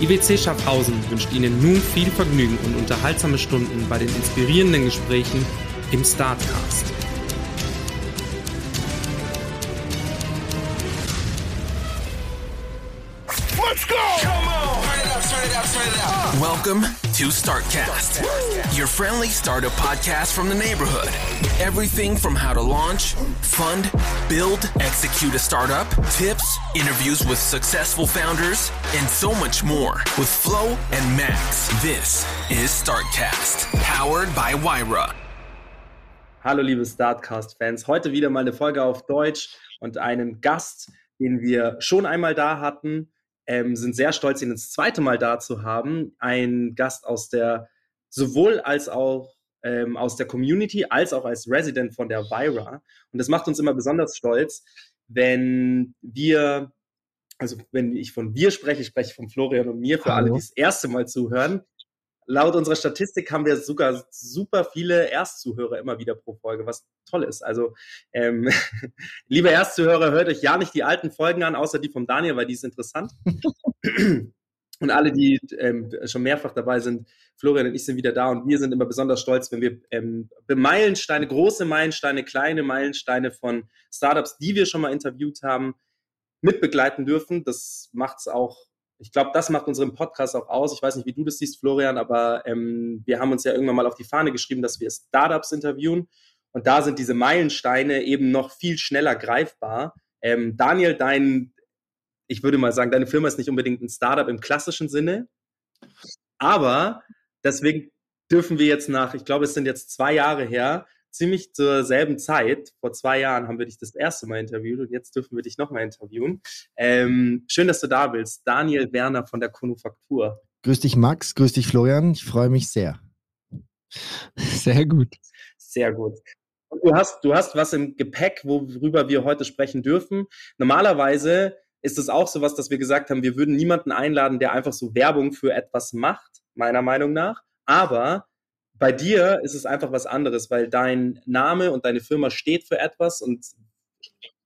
IWC Schaffhausen wünscht Ihnen nun viel Vergnügen und unterhaltsame Stunden bei den inspirierenden Gesprächen im Startcast. Let's go! Come on! Turn it up, turn it up, turn it up. Welcome to Startcast, your friendly startup podcast from the neighborhood. Everything from how to launch, fund, build, execute a startup, tips, interviews with successful founders, and so much more with Flo and Max. This is Startcast, powered by Wyra. Hallo liebe Startcast-Fans, heute wieder mal eine Folge auf Deutsch und einen Gast, den wir schon einmal da hatten, ähm, sind sehr stolz, ihn das zweite Mal da zu haben. Ein Gast aus der, sowohl als auch ähm, aus der Community, als auch als Resident von der Vira. Und das macht uns immer besonders stolz, wenn wir, also wenn ich von wir spreche, ich spreche von Florian und mir, für Hallo. alle, die das erste Mal zuhören. Laut unserer Statistik haben wir sogar super viele Erstzuhörer immer wieder pro Folge, was toll ist. Also, ähm, liebe Erstzuhörer, hört euch ja nicht die alten Folgen an, außer die vom Daniel, weil die ist interessant. Und alle, die ähm, schon mehrfach dabei sind, Florian und ich sind wieder da und wir sind immer besonders stolz, wenn wir ähm, Meilensteine, große Meilensteine, kleine Meilensteine von Startups, die wir schon mal interviewt haben, mitbegleiten dürfen. Das macht's auch, ich glaube, das macht unseren Podcast auch aus. Ich weiß nicht, wie du das siehst, Florian, aber ähm, wir haben uns ja irgendwann mal auf die Fahne geschrieben, dass wir Startups interviewen. Und da sind diese Meilensteine eben noch viel schneller greifbar. Ähm, Daniel, dein, ich würde mal sagen, deine Firma ist nicht unbedingt ein Startup im klassischen Sinne, aber deswegen dürfen wir jetzt nach, ich glaube, es sind jetzt zwei Jahre her, ziemlich zur selben Zeit, vor zwei Jahren haben wir dich das erste Mal interviewt und jetzt dürfen wir dich nochmal interviewen. Ähm, schön, dass du da bist. Daniel Werner von der Konufaktur. Grüß dich, Max. Grüß dich, Florian. Ich freue mich sehr. Sehr gut. Sehr gut. Und du hast, du hast was im Gepäck, worüber wir heute sprechen dürfen. Normalerweise ist es auch so was, dass wir gesagt haben, wir würden niemanden einladen, der einfach so Werbung für etwas macht, meiner Meinung nach. Aber bei dir ist es einfach was anderes, weil dein Name und deine Firma steht für etwas und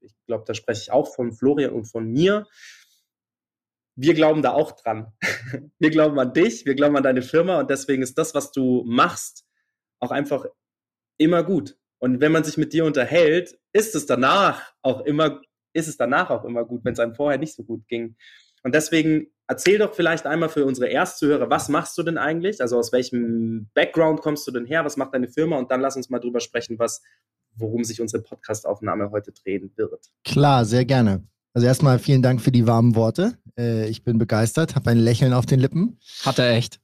ich glaube, da spreche ich auch von Florian und von mir. Wir glauben da auch dran. Wir glauben an dich, wir glauben an deine Firma und deswegen ist das, was du machst, auch einfach immer gut. Und wenn man sich mit dir unterhält, ist es danach auch immer, ist es danach auch immer gut, wenn es einem vorher nicht so gut ging. Und deswegen erzähl doch vielleicht einmal für unsere Erstzuhörer, was machst du denn eigentlich? Also aus welchem Background kommst du denn her? Was macht deine Firma? Und dann lass uns mal drüber sprechen, was, worum sich unsere Podcastaufnahme heute drehen wird. Klar, sehr gerne. Also erstmal vielen Dank für die warmen Worte. Äh, ich bin begeistert, habe ein Lächeln auf den Lippen. Hat er echt.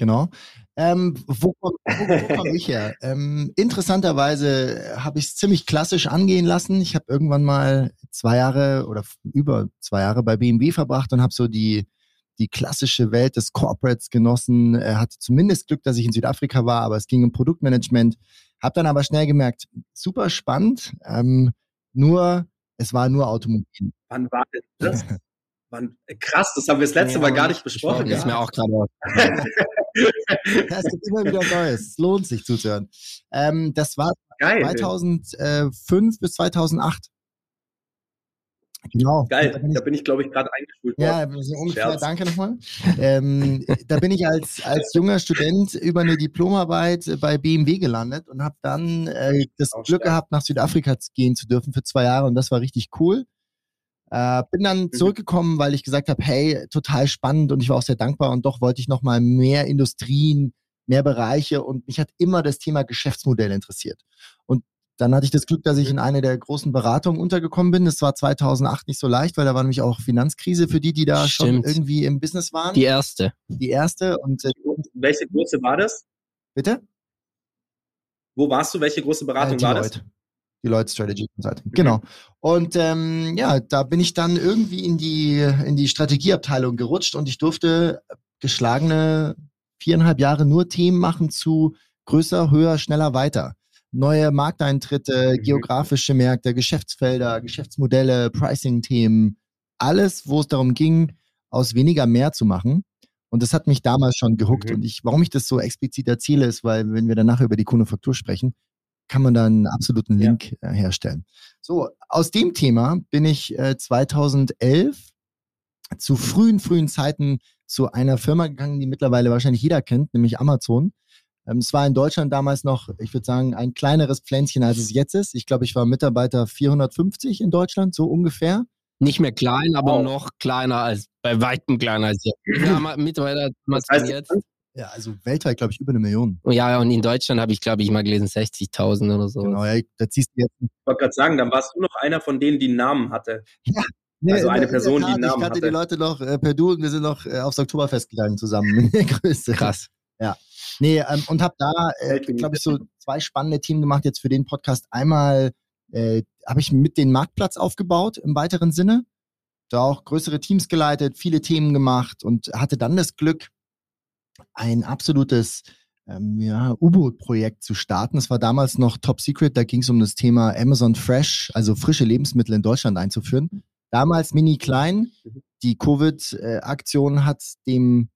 Genau. Ähm, wo komme wo, wo komm ich her? Ähm, interessanterweise habe ich es ziemlich klassisch angehen lassen. Ich habe irgendwann mal zwei Jahre oder über zwei Jahre bei BMW verbracht und habe so die, die klassische Welt des Corporates genossen. Äh, hatte zumindest Glück, dass ich in Südafrika war, aber es ging um Produktmanagement. Habe dann aber schnell gemerkt, super spannend, ähm, nur es war nur Automobil. Wann war denn das? Wann, krass, das haben wir das letzte Ja, Mal gar nicht ich besprochen. Ist mir auch gerade. Es gibt immer wieder Neues. Es lohnt sich zuzuhören. Ähm, das war Geil. 2005 bis 2008. Genau. Da Geil. bin ich, Da bin ich, glaube ich, gerade eingeschult ja, worden. so ungefähr, Scherz. danke nochmal. Ähm, da bin ich als, als junger Student über eine Diplomarbeit bei BMW gelandet und habe dann äh, das Glück gehabt, nach Südafrika gehen zu dürfen für zwei Jahre und das war richtig cool. Äh, bin dann Mhm. zurückgekommen, weil ich gesagt habe, hey, total spannend und ich war auch sehr dankbar und doch wollte ich noch mal mehr Industrien, mehr Bereiche und mich hat immer das Thema Geschäftsmodell interessiert. Und dann hatte ich das Glück, dass ich in eine der großen Beratungen untergekommen bin. Das war 2008 nicht so leicht, weil da war nämlich auch Finanzkrise für die, die da schon Stimmt. irgendwie im Business waren. Die erste. Die erste und äh, Welche Größe war das? bitte? Wo warst du? Welche große Beratung Äh, war das? Deloitte. Deloitte Strategy Consulting. Genau. Und ähm, ja, da bin ich dann irgendwie in die, in die Strategieabteilung gerutscht und ich durfte geschlagene viereinhalb Jahre nur Themen machen zu größer, höher, schneller, weiter. Neue Markteintritte, Mhm. geografische Märkte, Geschäftsfelder, Geschäftsmodelle, Pricing-Themen, alles, wo es darum ging, aus weniger mehr zu machen. Und das hat mich damals schon gehuckt. Mhm. Und ich, warum ich das so explizit erzähle, ist, weil wenn wir danach über die Kundenfaktur sprechen, kann man da einen absoluten Ja. Link äh, herstellen. So, aus dem Thema bin ich äh, 2011 zu frühen, frühen Zeiten zu einer Firma gegangen, die mittlerweile wahrscheinlich jeder kennt, nämlich Amazon. Ähm, es war in Deutschland damals noch, ich würde sagen, ein kleineres Pflänzchen, als es jetzt ist. Ich glaube, ich war Mitarbeiter 450 in Deutschland, so ungefähr. Nicht mehr klein, aber Wow. noch kleiner als, bei weitem kleiner als jetzt. Wir haben mittlerweile Das heißt, jetzt. Ja, also weltweit, glaube ich, über eine Million. Ja, und in Deutschland habe ich, glaube ich, mal gelesen 60.000 oder so. Genau, ja, da ziehst du jetzt. Ich wollte gerade sagen, dann warst du noch einer von denen, die einen Namen hatte. Nee, Also eine der- in der Person, die Tat, einen Ich Namen kannte hatte. die Leute noch äh, per Du und wir sind noch äh, aufs Oktoberfest gegangen zusammen in der Größe. Krass. Nee, ähm, und habe da, äh, glaube ich, so zwei spannende Themen gemacht jetzt für den Podcast. Einmal äh, habe ich mit den Marktplatz aufgebaut im weiteren Sinne, da auch größere Teams geleitet, viele Themen gemacht und hatte dann das Glück, ein absolutes ähm, ja, U-Boot-Projekt zu starten. Es war damals noch Top Secret, da ging es um das Thema Amazon Fresh, also frische Lebensmittel in Deutschland einzuführen. Damals mini klein. Die Covid-Aktion hat dem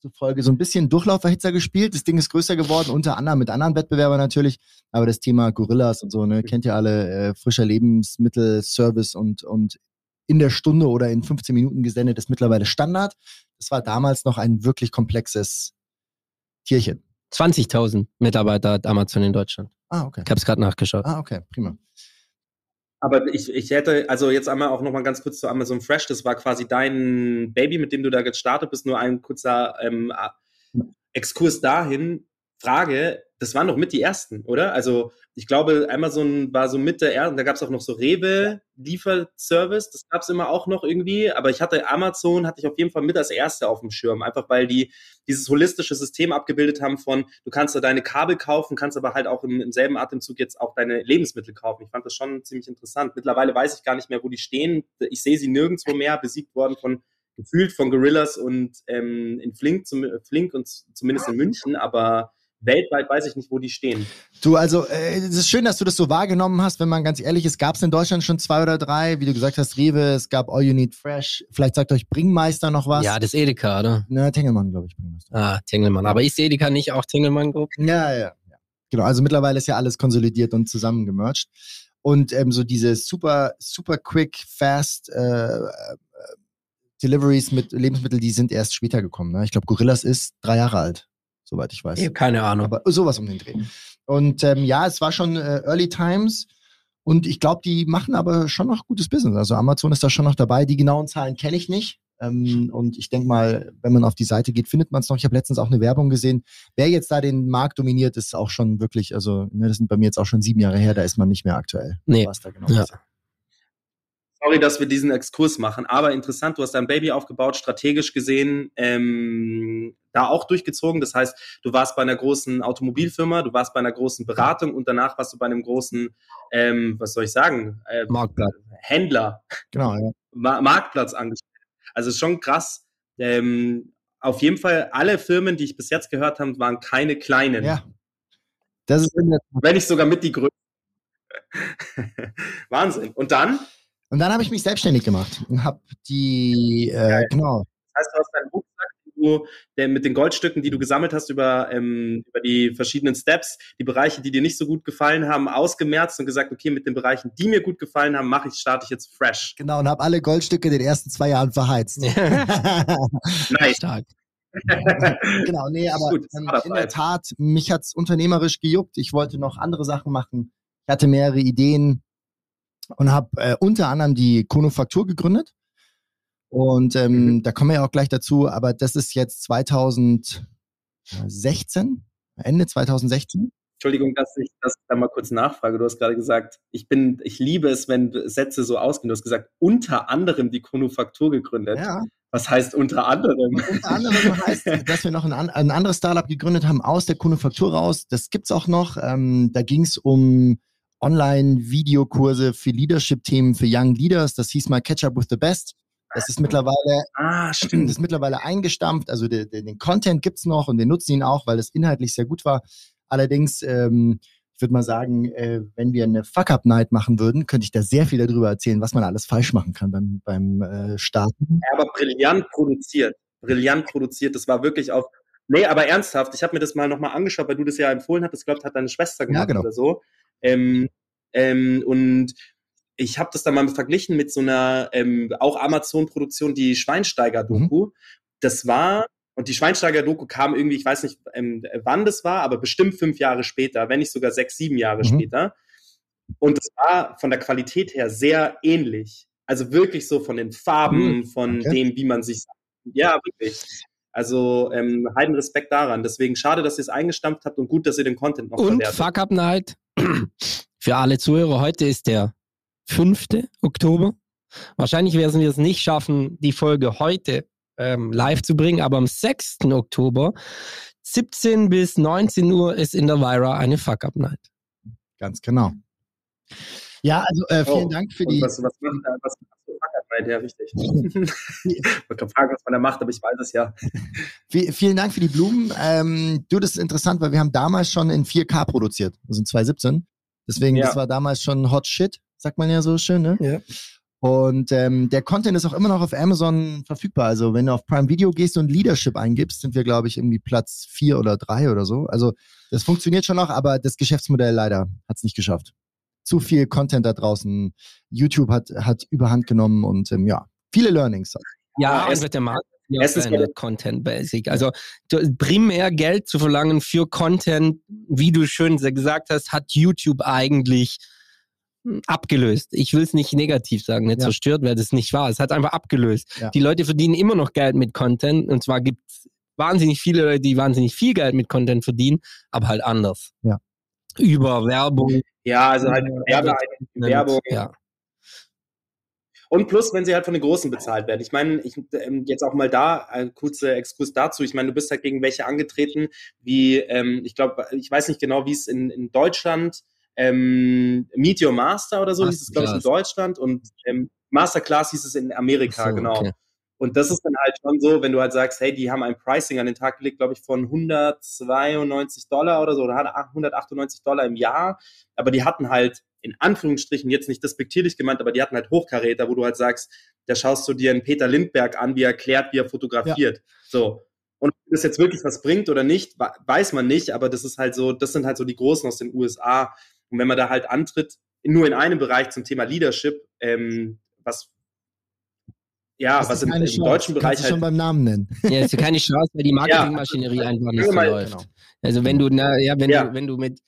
zufolge so ein bisschen Durchlauferhitzer gespielt. Das Ding ist größer geworden, unter anderem mit anderen Wettbewerbern natürlich. Aber das Thema Gorillas und so, ne, kennt ihr alle, äh, frischer Lebensmittel, Service und, und in der Stunde oder in 15 Minuten gesendet ist mittlerweile Standard. Das war damals noch ein wirklich komplexes Tierchen. 20.000 Mitarbeiter hat Amazon in Deutschland. Ah, okay. Ich habe es gerade nachgeschaut. Ah, okay, prima. Aber ich, ich hätte, also jetzt einmal auch nochmal ganz kurz zu Amazon Fresh, das war quasi dein Baby, mit dem du da gestartet bist, nur ein kurzer ähm, Exkurs dahin. Frage, das waren doch mit die ersten, oder? Also ich glaube, Amazon war so mit der ersten, da gab es auch noch so Rewe-Lieferservice, das gab es immer auch noch irgendwie, aber ich hatte Amazon, hatte ich auf jeden Fall mit als erste auf dem Schirm, einfach weil die dieses holistische System abgebildet haben von, du kannst da deine Kabel kaufen, kannst aber halt auch im, im selben Atemzug jetzt auch deine Lebensmittel kaufen. Ich fand das schon ziemlich interessant. Mittlerweile weiß ich gar nicht mehr, wo die stehen. Ich sehe sie nirgendwo mehr, besiegt worden von gefühlt von Gorillas und ähm, in Flink, zum, Flink und zumindest in München, aber weltweit weiß ich nicht, wo die stehen. Du, also, äh, es ist schön, dass du das so wahrgenommen hast, wenn man ganz ehrlich ist. Gab es in Deutschland schon zwei oder drei? Wie du gesagt hast, Rewe, es gab All You Need Fresh. Vielleicht sagt euch Bringmeister noch was. Ja, das ist Edeka, oder? Na, Tengelmann, glaube ich, Bringmeister. Ah, Tengelmann. Aber ist Edeka nicht auch Tengelmann Group? Ja, ja, ja. Genau, also mittlerweile ist ja alles konsolidiert und zusammengemerged. Und ähm, so diese super, super quick, fast äh, äh, Deliveries mit Lebensmitteln, die sind erst später gekommen. Ne? Ich glaube, Gorillas ist drei Jahre alt, soweit ich weiß. Ich keine Ahnung. Aber sowas um den Dreh. Und ähm, ja, es war schon äh, Early Times. Und ich glaube, die machen aber schon noch gutes Business. Also Amazon ist da schon noch dabei. Die genauen Zahlen kenne ich nicht. Ähm, und ich denke mal, wenn man auf die Seite geht, findet man es noch. Ich habe letztens auch eine Werbung gesehen. Wer jetzt da den Markt dominiert, ist auch schon wirklich, also ne, das sind bei mir jetzt auch schon sieben Jahre her, da ist man nicht mehr aktuell. Nee. Was da genau Ja. ist. Sorry, dass wir diesen Exkurs machen, aber interessant, du hast dein Baby aufgebaut, strategisch gesehen, ähm, da auch durchgezogen. Das heißt, du warst bei einer großen Automobilfirma, du warst bei einer großen Beratung und danach warst du bei einem großen, ähm, was soll ich sagen, äh, Marktplatz. Händler, Genau, ja. Ma Marktplatz angestellt. Also schon krass. Ähm, auf jeden Fall, alle Firmen, die ich bis jetzt gehört habe, waren keine kleinen. ja. Das ist Wenn nicht sogar mit die größten. Wahnsinn. Und dann? Und dann habe ich mich selbstständig gemacht und habe die, äh, genau, Das heißt, du hast deinen Rucksack, du, der mit den Goldstücken, die du gesammelt hast über, ähm, über die verschiedenen Steps, die Bereiche, die dir nicht so gut gefallen haben, ausgemerzt und gesagt, okay, mit den Bereichen, die mir gut gefallen haben, mache ich, starte ich jetzt fresh. genau, und habe alle Goldstücke in den ersten zwei Jahren verheizt. Nice. Stark. genau, nee, aber Gut, ähm, in der. Tat, mich hat's unternehmerisch gejuckt. Ich wollte noch andere Sachen machen. Ich hatte mehrere Ideen und habe äh, unter anderem die Konofaktur gegründet. Und ähm, Mhm. da kommen wir ja auch gleich dazu, aber das ist jetzt 2016, Ende 2016. Entschuldigung, dass ich das da mal kurz nachfrage. Du hast gerade gesagt, ich bin, ich liebe es, wenn Sätze so ausgehen. Du hast gesagt, unter anderem die Konufaktur gegründet. Ja. Was heißt unter anderem? Unter anderem heißt, dass wir noch ein, ein anderes Startup gegründet haben aus der Konufaktur raus. Das gibt's auch noch. Ähm, da ging's um Online-Videokurse für Leadership-Themen für Young Leaders. Das hieß mal Catch Up with the Best. Das ist mittlerweile, Ah, das stimmt. ist mittlerweile eingestampft. Also den, den, Content gibt's noch und wir nutzen ihn auch, weil es inhaltlich sehr gut war. Allerdings, ähm, ich würde mal sagen, äh, wenn wir eine Fuck-Up-Night machen würden, könnte ich da sehr viel darüber erzählen, was man alles falsch machen kann beim, beim äh, Starten. Ja, aber brillant produziert. Brillant produziert. Das war wirklich auf. Nee, aber ernsthaft, ich habe mir das mal nochmal angeschaut, weil du das ja empfohlen hattest, glaubt, hat deine Schwester gemacht genau. oder so. Ähm, ähm, und ich habe das dann mal verglichen mit so einer ähm, auch Amazon-Produktion, die Schweinsteiger-Doku. Das war, und die Schweinsteiger-Doku kam irgendwie, ich weiß nicht, ähm, wann das war, aber bestimmt fünf Jahre später, wenn nicht sogar sechs, sieben Jahre Mhm. später. Und es war von der Qualität her sehr ähnlich. Also wirklich so von den Farben, von Okay. dem, wie man sich. Ja, wirklich. Also ähm, heiden Respekt daran. Deswegen schade, dass ihr es eingestampft habt und gut, dass ihr den Content noch Und verwertet. Fuck Up Night für alle Zuhörer. Heute ist der 5. Oktober. Wahrscheinlich werden wir es nicht schaffen, die Folge heute ähm, live zu bringen, aber am 6. Oktober 17 bis 19 Uhr ist in der Vira eine Fuck Up Night. Ganz genau. Ja, also äh, vielen Oh, Dank für die. was, was? Was Night? Ja, richtig. ich wollte gerade fragen, was man da macht, aber ich weiß es ja. Vi- Vielen Dank für die Blumen. Ähm, du, das ist interessant, weil wir haben damals schon in 4K produziert, also in 2017. Deswegen, Ja. das war damals schon Hot Shit, sagt man ja so schön, ne? Ja. Und ähm, der Content ist auch immer noch auf Amazon verfügbar. Also wenn du auf Prime Video gehst und Leadership eingibst, sind wir, glaube ich, irgendwie Platz vier oder drei oder so. Also das funktioniert schon noch, aber das Geschäftsmodell leider hat es nicht geschafft. Zu viel Content da draußen. YouTube hat, hat überhand genommen und ähm, ja, viele Learnings. Ja, Ja, es- und der Markt es ist eine Content Basic. Also primär Geld zu verlangen für Content, wie du schön gesagt hast, hat YouTube eigentlich hm, abgelöst. Ich will es nicht negativ sagen, nicht Ja. zerstört, weil das nicht wahr. Es hat einfach abgelöst. Ja. Die Leute verdienen immer noch Geld mit Content und zwar gibt es wahnsinnig viele Leute, die wahnsinnig viel Geld mit Content verdienen, aber halt anders. Ja. Über Werbung. Ja, also halt Werbe, Werbung. Ja. Und plus, wenn sie halt von den Großen bezahlt werden. Ich meine, ich, ähm, jetzt auch mal da, ein kurzer Exkurs dazu. Ich meine, du bist halt gegen welche angetreten, wie, ähm, ich glaube, ich weiß nicht genau, wie es in, in Deutschland, ähm, Meet Your Master oder so hieß es, glaube ich, in. Deutschland und ähm, Masterclass hieß es in Amerika, so, genau. okay. Und das ist dann halt schon so, wenn du halt sagst, hey, die haben ein Pricing an den Tag gelegt, glaube ich, von 192 Dollar oder so, oder 198 Dollar im Jahr. Aber die hatten halt, in Anführungsstrichen, jetzt nicht despektierlich gemeint, aber die hatten halt Hochkaräter, wo du halt sagst, da schaust du dir einen Peter Lindberg an, wie er erklärt, wie er fotografiert. So. Und ob das jetzt wirklich was bringt oder nicht, weiß man nicht, aber das ist halt so, das sind halt so die Großen aus den USA. Und wenn man da halt antritt, nur in einem Bereich zum Thema Leadership, ähm, was ja, Das was im, im deutschen Kannst Bereich du halt schon beim Namen nennen. Ja, ist ja keine Chance, weil die Marketingmaschinerie einfach nicht so Mal- läuft. Genau. Also wenn du, na, ja, wenn Ja. du, wenn du mit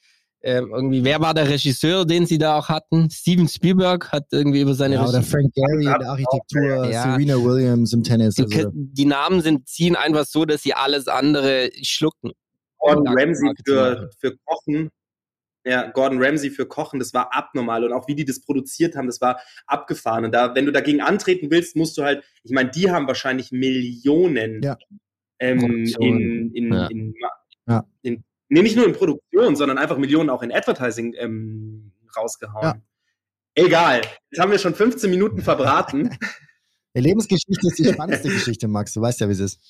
ähm, irgendwie, wer war der Regisseur, den sie da auch hatten? Steven Spielberg hat irgendwie über seine Ja, oder Regie- Frank Gehry in der Architektur, Ja. Serena Williams im Tennis. die, Also, die Namen sind, ziehen einfach so, dass sie alles andere schlucken. Gordon Ramsay für, für Kochen. Ja, Gordon Ramsay für Kochen, das war abnormal. Und auch wie die das produziert haben, das war abgefahren. Und da, wenn du dagegen antreten willst, musst du halt, ich meine, die haben wahrscheinlich Millionen Ja. ähm, in, in, Ja. in, Ja. in, nee, nicht nur in Produktion, sondern einfach Millionen auch in Advertising ähm, rausgehauen. Ja. Egal. Jetzt haben wir schon 15 Minuten verbraten. die Lebensgeschichte ist die spannendste Geschichte, Max. Du weißt ja, wie es ist.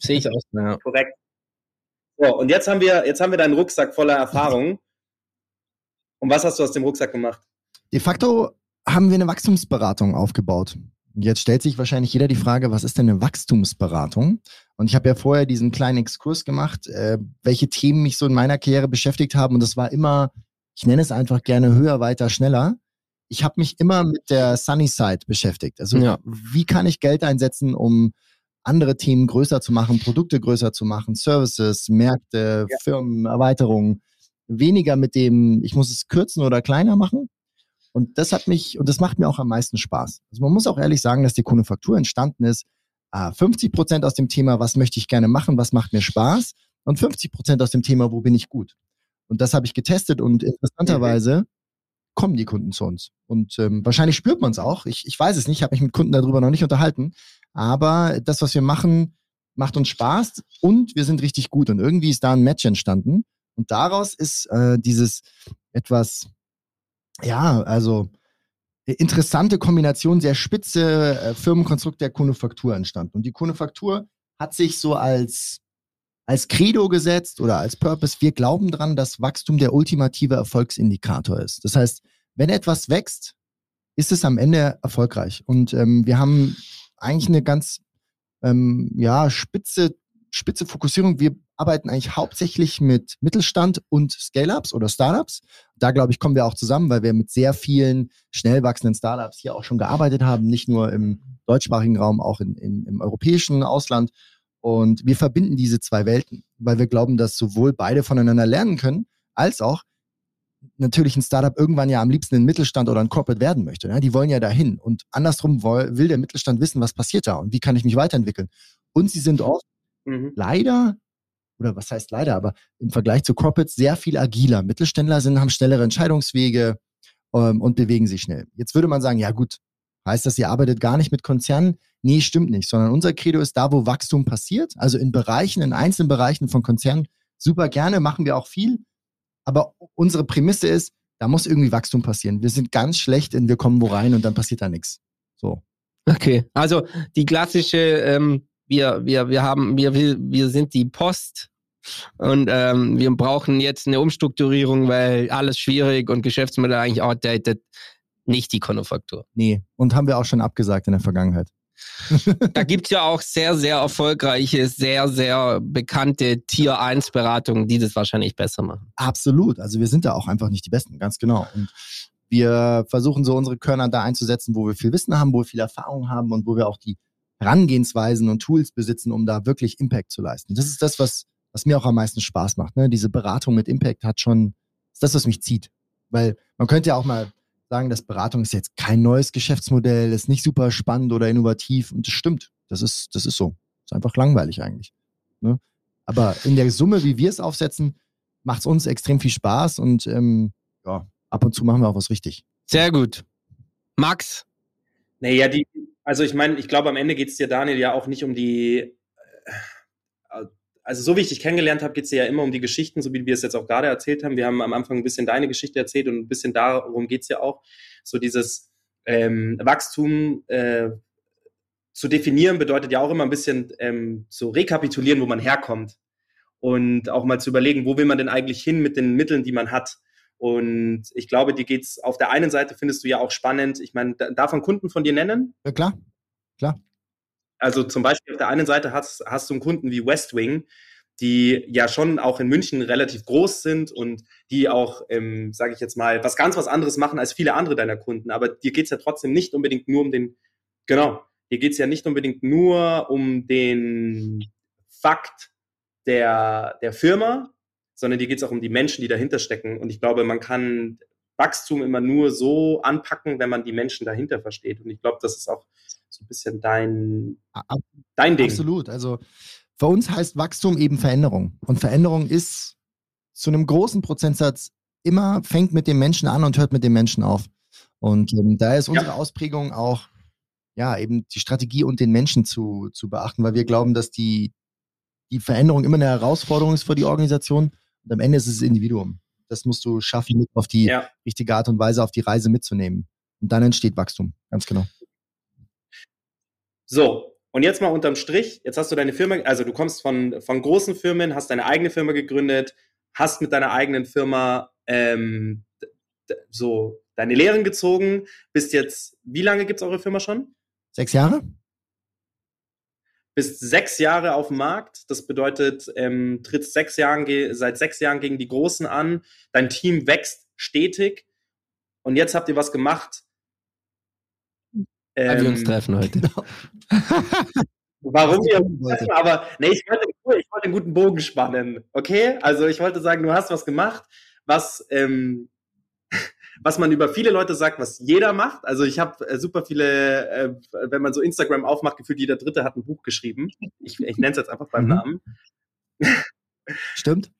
Sehe ich auch. Ja. Korrekt. So, und jetzt haben wir, jetzt haben wir deinen Rucksack voller Erfahrung. Und was hast du aus dem Rucksack gemacht? De facto haben wir eine Wachstumsberatung aufgebaut. Jetzt stellt sich wahrscheinlich jeder die Frage, was ist denn eine Wachstumsberatung? Und ich habe ja vorher diesen kleinen Exkurs gemacht, äh, welche Themen mich so in meiner Karriere beschäftigt haben. Und das war immer, ich nenne es einfach gerne höher, weiter, schneller. Ich habe mich immer mit der Sunny Side beschäftigt. Also Ja. wie kann ich Geld einsetzen, um andere Themen größer zu machen, Produkte größer zu machen, Services, Märkte, Ja. Firmen, Erweiterungen. Weniger mit dem, ich muss es kürzen oder kleiner machen. Und das hat mich, und das macht mir auch am meisten Spaß. Also man muss auch ehrlich sagen, dass die Konufaktur entstanden ist, ah, 50 Prozent aus dem Thema, was möchte ich gerne machen, was macht mir Spaß, und 50 Prozent aus dem Thema, wo bin ich gut. Und das habe ich getestet und interessanterweise kommen die Kunden zu uns. Und ähm, wahrscheinlich spürt man es auch. Ich, ich weiß es nicht, ich habe mich mit Kunden darüber noch nicht unterhalten. Aber das, was wir machen, macht uns Spaß und wir sind richtig gut. Und irgendwie ist da ein Match entstanden. Und daraus ist äh, dieses etwas, ja, also interessante Kombination, sehr spitze äh, Firmenkonstrukt der Konufaktur entstanden. Und die Konufaktur hat sich so als, als Credo gesetzt oder als Purpose, wir glauben dran, dass Wachstum der ultimative Erfolgsindikator ist. Das heißt, wenn etwas wächst, ist es am Ende erfolgreich. Und ähm, wir haben eigentlich eine ganz ähm, ja, spitze, spitze Fokussierung. Wir arbeiten eigentlich hauptsächlich mit Mittelstand und Scale-Ups oder Startups. Da, glaube ich, kommen wir auch zusammen, weil wir mit sehr vielen schnell wachsenden Startups hier auch schon gearbeitet haben, nicht nur im deutschsprachigen Raum, auch in, in, im europäischen Ausland. Und wir verbinden diese zwei Welten, weil wir glauben, dass sowohl beide voneinander lernen können, als auch natürlich ein Startup irgendwann ja am liebsten ein Mittelstand oder ein Corporate werden möchte. Ja? Die wollen ja dahin. Und andersrum will der Mittelstand wissen, was passiert da und wie kann ich mich weiterentwickeln. Und sie sind oft mhm. leider oder was heißt leider, aber im Vergleich zu Corporates sehr viel agiler. Mittelständler sind, haben schnellere Entscheidungswege ähm, und bewegen sich schnell. Jetzt würde man sagen, ja gut, heißt das, ihr arbeitet gar nicht mit Konzernen? Nee, stimmt nicht, sondern unser Credo ist da, wo Wachstum passiert, also in Bereichen, in einzelnen Bereichen von Konzernen, super gerne, machen wir auch viel. Aber unsere Prämisse ist, da muss irgendwie Wachstum passieren. Wir sind ganz schlecht in, wir kommen wo rein und dann passiert da nichts. So. Okay, also die klassische ähm, wir, wir, wir haben, wir, wir sind die Post und ähm, wir brauchen jetzt eine Umstrukturierung, weil alles schwierig und Geschäftsmodell eigentlich outdated. Nicht die Konofaktur. Nee, und haben wir auch schon abgesagt in der Vergangenheit. da gibt es ja auch sehr, sehr erfolgreiche, sehr, sehr bekannte Tier 1 Beratungen, die das wahrscheinlich besser machen. Absolut. Also wir sind da auch einfach nicht die Besten, ganz genau. Und wir versuchen so unsere Körner da einzusetzen, wo wir viel Wissen haben, wo wir viel Erfahrung haben und wo wir auch die Herangehensweisen und Tools besitzen, um da wirklich Impact zu leisten. Das ist das, was, was mir auch am meisten Spaß macht. Ne? Diese Beratung mit Impact hat schon, ist das, was mich zieht. Weil man könnte ja auch mal sagen, dass Beratung ist jetzt kein neues Geschäftsmodell, ist nicht super spannend oder innovativ. Und das stimmt. Das ist, das ist so. Ist einfach langweilig eigentlich. Ne? Aber in der Summe, wie wir es aufsetzen, macht es uns extrem viel Spaß und ähm, ja, ab und zu machen wir auch was richtig. Sehr gut. Max? Naja, die, also ich meine, ich glaube, am Ende geht es dir, Daniel, ja auch nicht um die, äh, also so wie ich dich kennengelernt habe, geht es dir ja immer um die Geschichten, so wie wir es jetzt auch gerade erzählt haben. Wir haben am Anfang ein bisschen deine Geschichte erzählt und ein bisschen darum geht es ja auch. So dieses ähm, Wachstum äh, zu definieren bedeutet ja auch immer ein bisschen ähm, zu rekapitulieren, wo man herkommt. Und auch mal zu überlegen, wo will man denn eigentlich hin mit den Mitteln, die man hat. Und ich glaube, dir geht's auf der einen Seite findest du ja auch spannend. Ich meine, darf man Kunden von dir nennen? Ja, klar. Klar. Also zum Beispiel auf der einen Seite hast, hast du einen Kunden wie Westwing, die ja schon auch in München relativ groß sind und die auch, ähm, sage ich jetzt mal, was ganz was anderes machen als viele andere deiner Kunden. Aber dir geht's ja trotzdem nicht unbedingt nur um den, genau, dir geht's ja nicht unbedingt nur um den Fakt der, der Firma, sondern dir geht es auch um die Menschen, die dahinter stecken. Und ich glaube, man kann Wachstum immer nur so anpacken, wenn man die Menschen dahinter versteht. Und ich glaube, das ist auch so ein bisschen dein, dein Ding. Absolut. Also für uns heißt Wachstum eben Veränderung. Und Veränderung ist zu einem großen Prozentsatz immer, fängt mit dem Menschen an und hört mit dem Menschen auf. Und ähm, da ist unsere ja. Ausprägung auch, ja, eben die Strategie und den Menschen zu, zu beachten, weil wir glauben, dass die, die Veränderung immer eine Herausforderung ist für die Organisation und am Ende ist es das Individuum. Das musst du schaffen, auf die ja. richtige Art und Weise auf die Reise mitzunehmen. Und dann entsteht Wachstum. Ganz genau. So, und jetzt mal unterm Strich. Jetzt hast du deine Firma, also du kommst von, von großen Firmen, hast deine eigene Firma gegründet, hast mit deiner eigenen Firma ähm, so deine Lehren gezogen, bist jetzt, wie lange gibt es eure Firma schon? Sechs Jahre bist sechs Jahre auf dem Markt. Das bedeutet, ähm, trittst sechs Jahren, seit sechs Jahren gegen die Großen an. Dein Team wächst stetig. Und jetzt habt ihr was gemacht. Ähm, wir uns ähm, treffen heute. Warum wir uns treffen? Aber nee, ich wollte, ich wollte einen guten Bogen spannen. Okay? Also ich wollte sagen, du hast was gemacht, was ähm, was man über viele Leute sagt, was jeder macht. Also ich habe äh, super viele, äh, wenn man so Instagram aufmacht, gefühlt jeder Dritte hat ein Buch geschrieben. Ich, ich nenne es jetzt einfach beim mhm. Namen. Stimmt.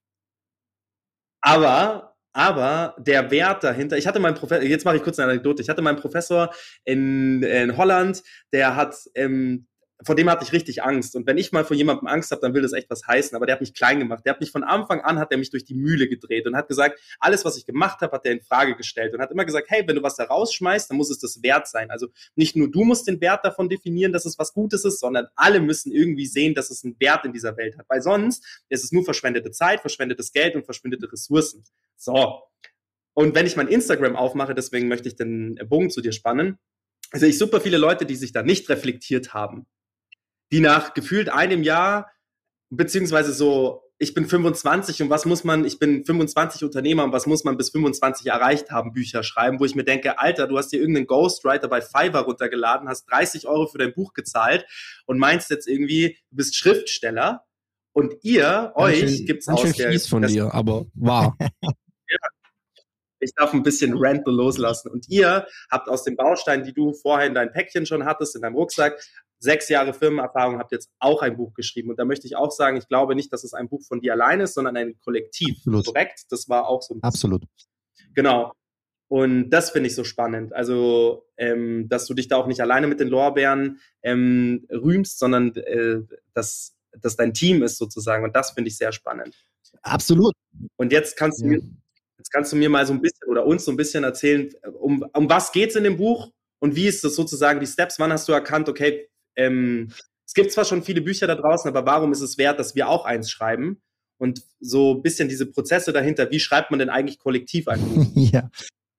Aber aber der Wert dahinter, ich hatte meinen Professor, jetzt mache ich kurz eine Anekdote, ich hatte meinen Professor in, in Holland, der hat ähm, vor dem hatte ich richtig Angst. Und wenn ich mal vor jemandem Angst habe, dann will das echt was heißen. Aber der hat mich klein gemacht. Der hat mich von Anfang an, hat er mich durch die Mühle gedreht und hat gesagt, alles, was ich gemacht habe, hat er in Frage gestellt und hat immer gesagt, hey, wenn du was da rausschmeißt, dann muss es das wert sein. Also nicht nur du musst den Wert davon definieren, dass es was Gutes ist, sondern alle müssen irgendwie sehen, dass es einen Wert in dieser Welt hat. Weil sonst ist es nur verschwendete Zeit, verschwendetes Geld und verschwendete Ressourcen. So. Und wenn ich mein Instagram aufmache, deswegen möchte ich den Bogen zu dir spannen, sehe ich super viele Leute, die sich da nicht reflektiert haben die nach gefühlt einem Jahr, beziehungsweise so, ich bin 25 und was muss man, ich bin 25 Unternehmer und was muss man bis 25 erreicht haben, Bücher schreiben, wo ich mir denke, Alter, du hast dir irgendeinen Ghostwriter bei Fiverr runtergeladen, hast 30 Euro für dein Buch gezahlt und meinst jetzt irgendwie, du bist Schriftsteller und ihr, euch schön, gibt's ganz aus schön der, fies von das- dir, aber wahr. ich darf ein bisschen Rant loslassen. Und ihr habt aus den Bausteinen, die du vorher in dein Päckchen schon hattest, in deinem Rucksack, sechs Jahre Firmenerfahrung, habt jetzt auch ein Buch geschrieben. Und da möchte ich auch sagen, ich glaube nicht, dass es ein Buch von dir alleine ist, sondern ein Kollektiv. Absolut. Korrekt? Das war auch so ein Absolut. Genau. Und das finde ich so spannend. Also, ähm, dass du dich da auch nicht alleine mit den Lorbeeren ähm, rühmst, sondern äh, dass, dass dein Team ist sozusagen. Und das finde ich sehr spannend. Absolut. Und jetzt kannst du Ja. mir, jetzt kannst du mir mal so ein bisschen oder uns so ein bisschen erzählen, um, um was geht's in dem Buch und wie ist das sozusagen die Steps? Wann hast du erkannt, okay, ähm, es gibt zwar schon viele Bücher da draußen, aber warum ist es wert, dass wir auch eins schreiben? Und so ein bisschen diese Prozesse dahinter, wie schreibt man denn eigentlich kollektiv ein Buch, ja.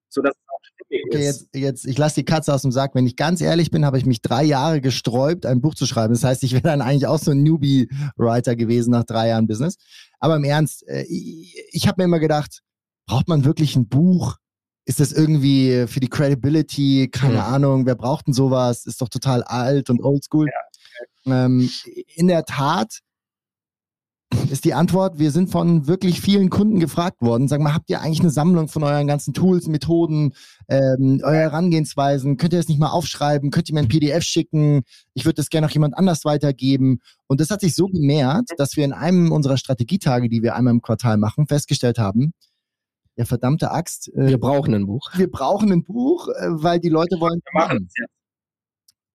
sodass es auch stimmig Okay, ist? jetzt, jetzt, ich lasse die Katze aus dem Sack. Wenn ich ganz ehrlich bin, habe ich mich drei Jahre gesträubt, ein Buch zu schreiben. Das heißt, ich wäre dann eigentlich auch so ein Newbie-Writer gewesen nach drei Jahren Business. Aber im Ernst, äh, ich, ich habe mir immer gedacht, braucht man wirklich ein Buch? Ist das irgendwie für die Credibility? Keine Mhm. Ahnung, wer braucht denn sowas? Ist doch total alt und oldschool. Ähm, in der Tat ist die Antwort, wir sind von wirklich vielen Kunden gefragt worden. Sag mal, habt ihr eigentlich eine Sammlung von euren ganzen Tools, Methoden, ähm, eure Herangehensweisen? Könnt ihr das nicht mal aufschreiben? Könnt ihr mir ein PDF schicken? Ich würde das gerne noch jemand anders weitergeben. Und das hat sich so gemehrt, dass wir in einem unserer Strategietage, die wir einmal im Quartal machen, festgestellt haben, der verdammte Axt, äh, Wir brauchen ein Buch. wir brauchen ein Buch, äh, weil die Leute wollen Wir machen es jetzt.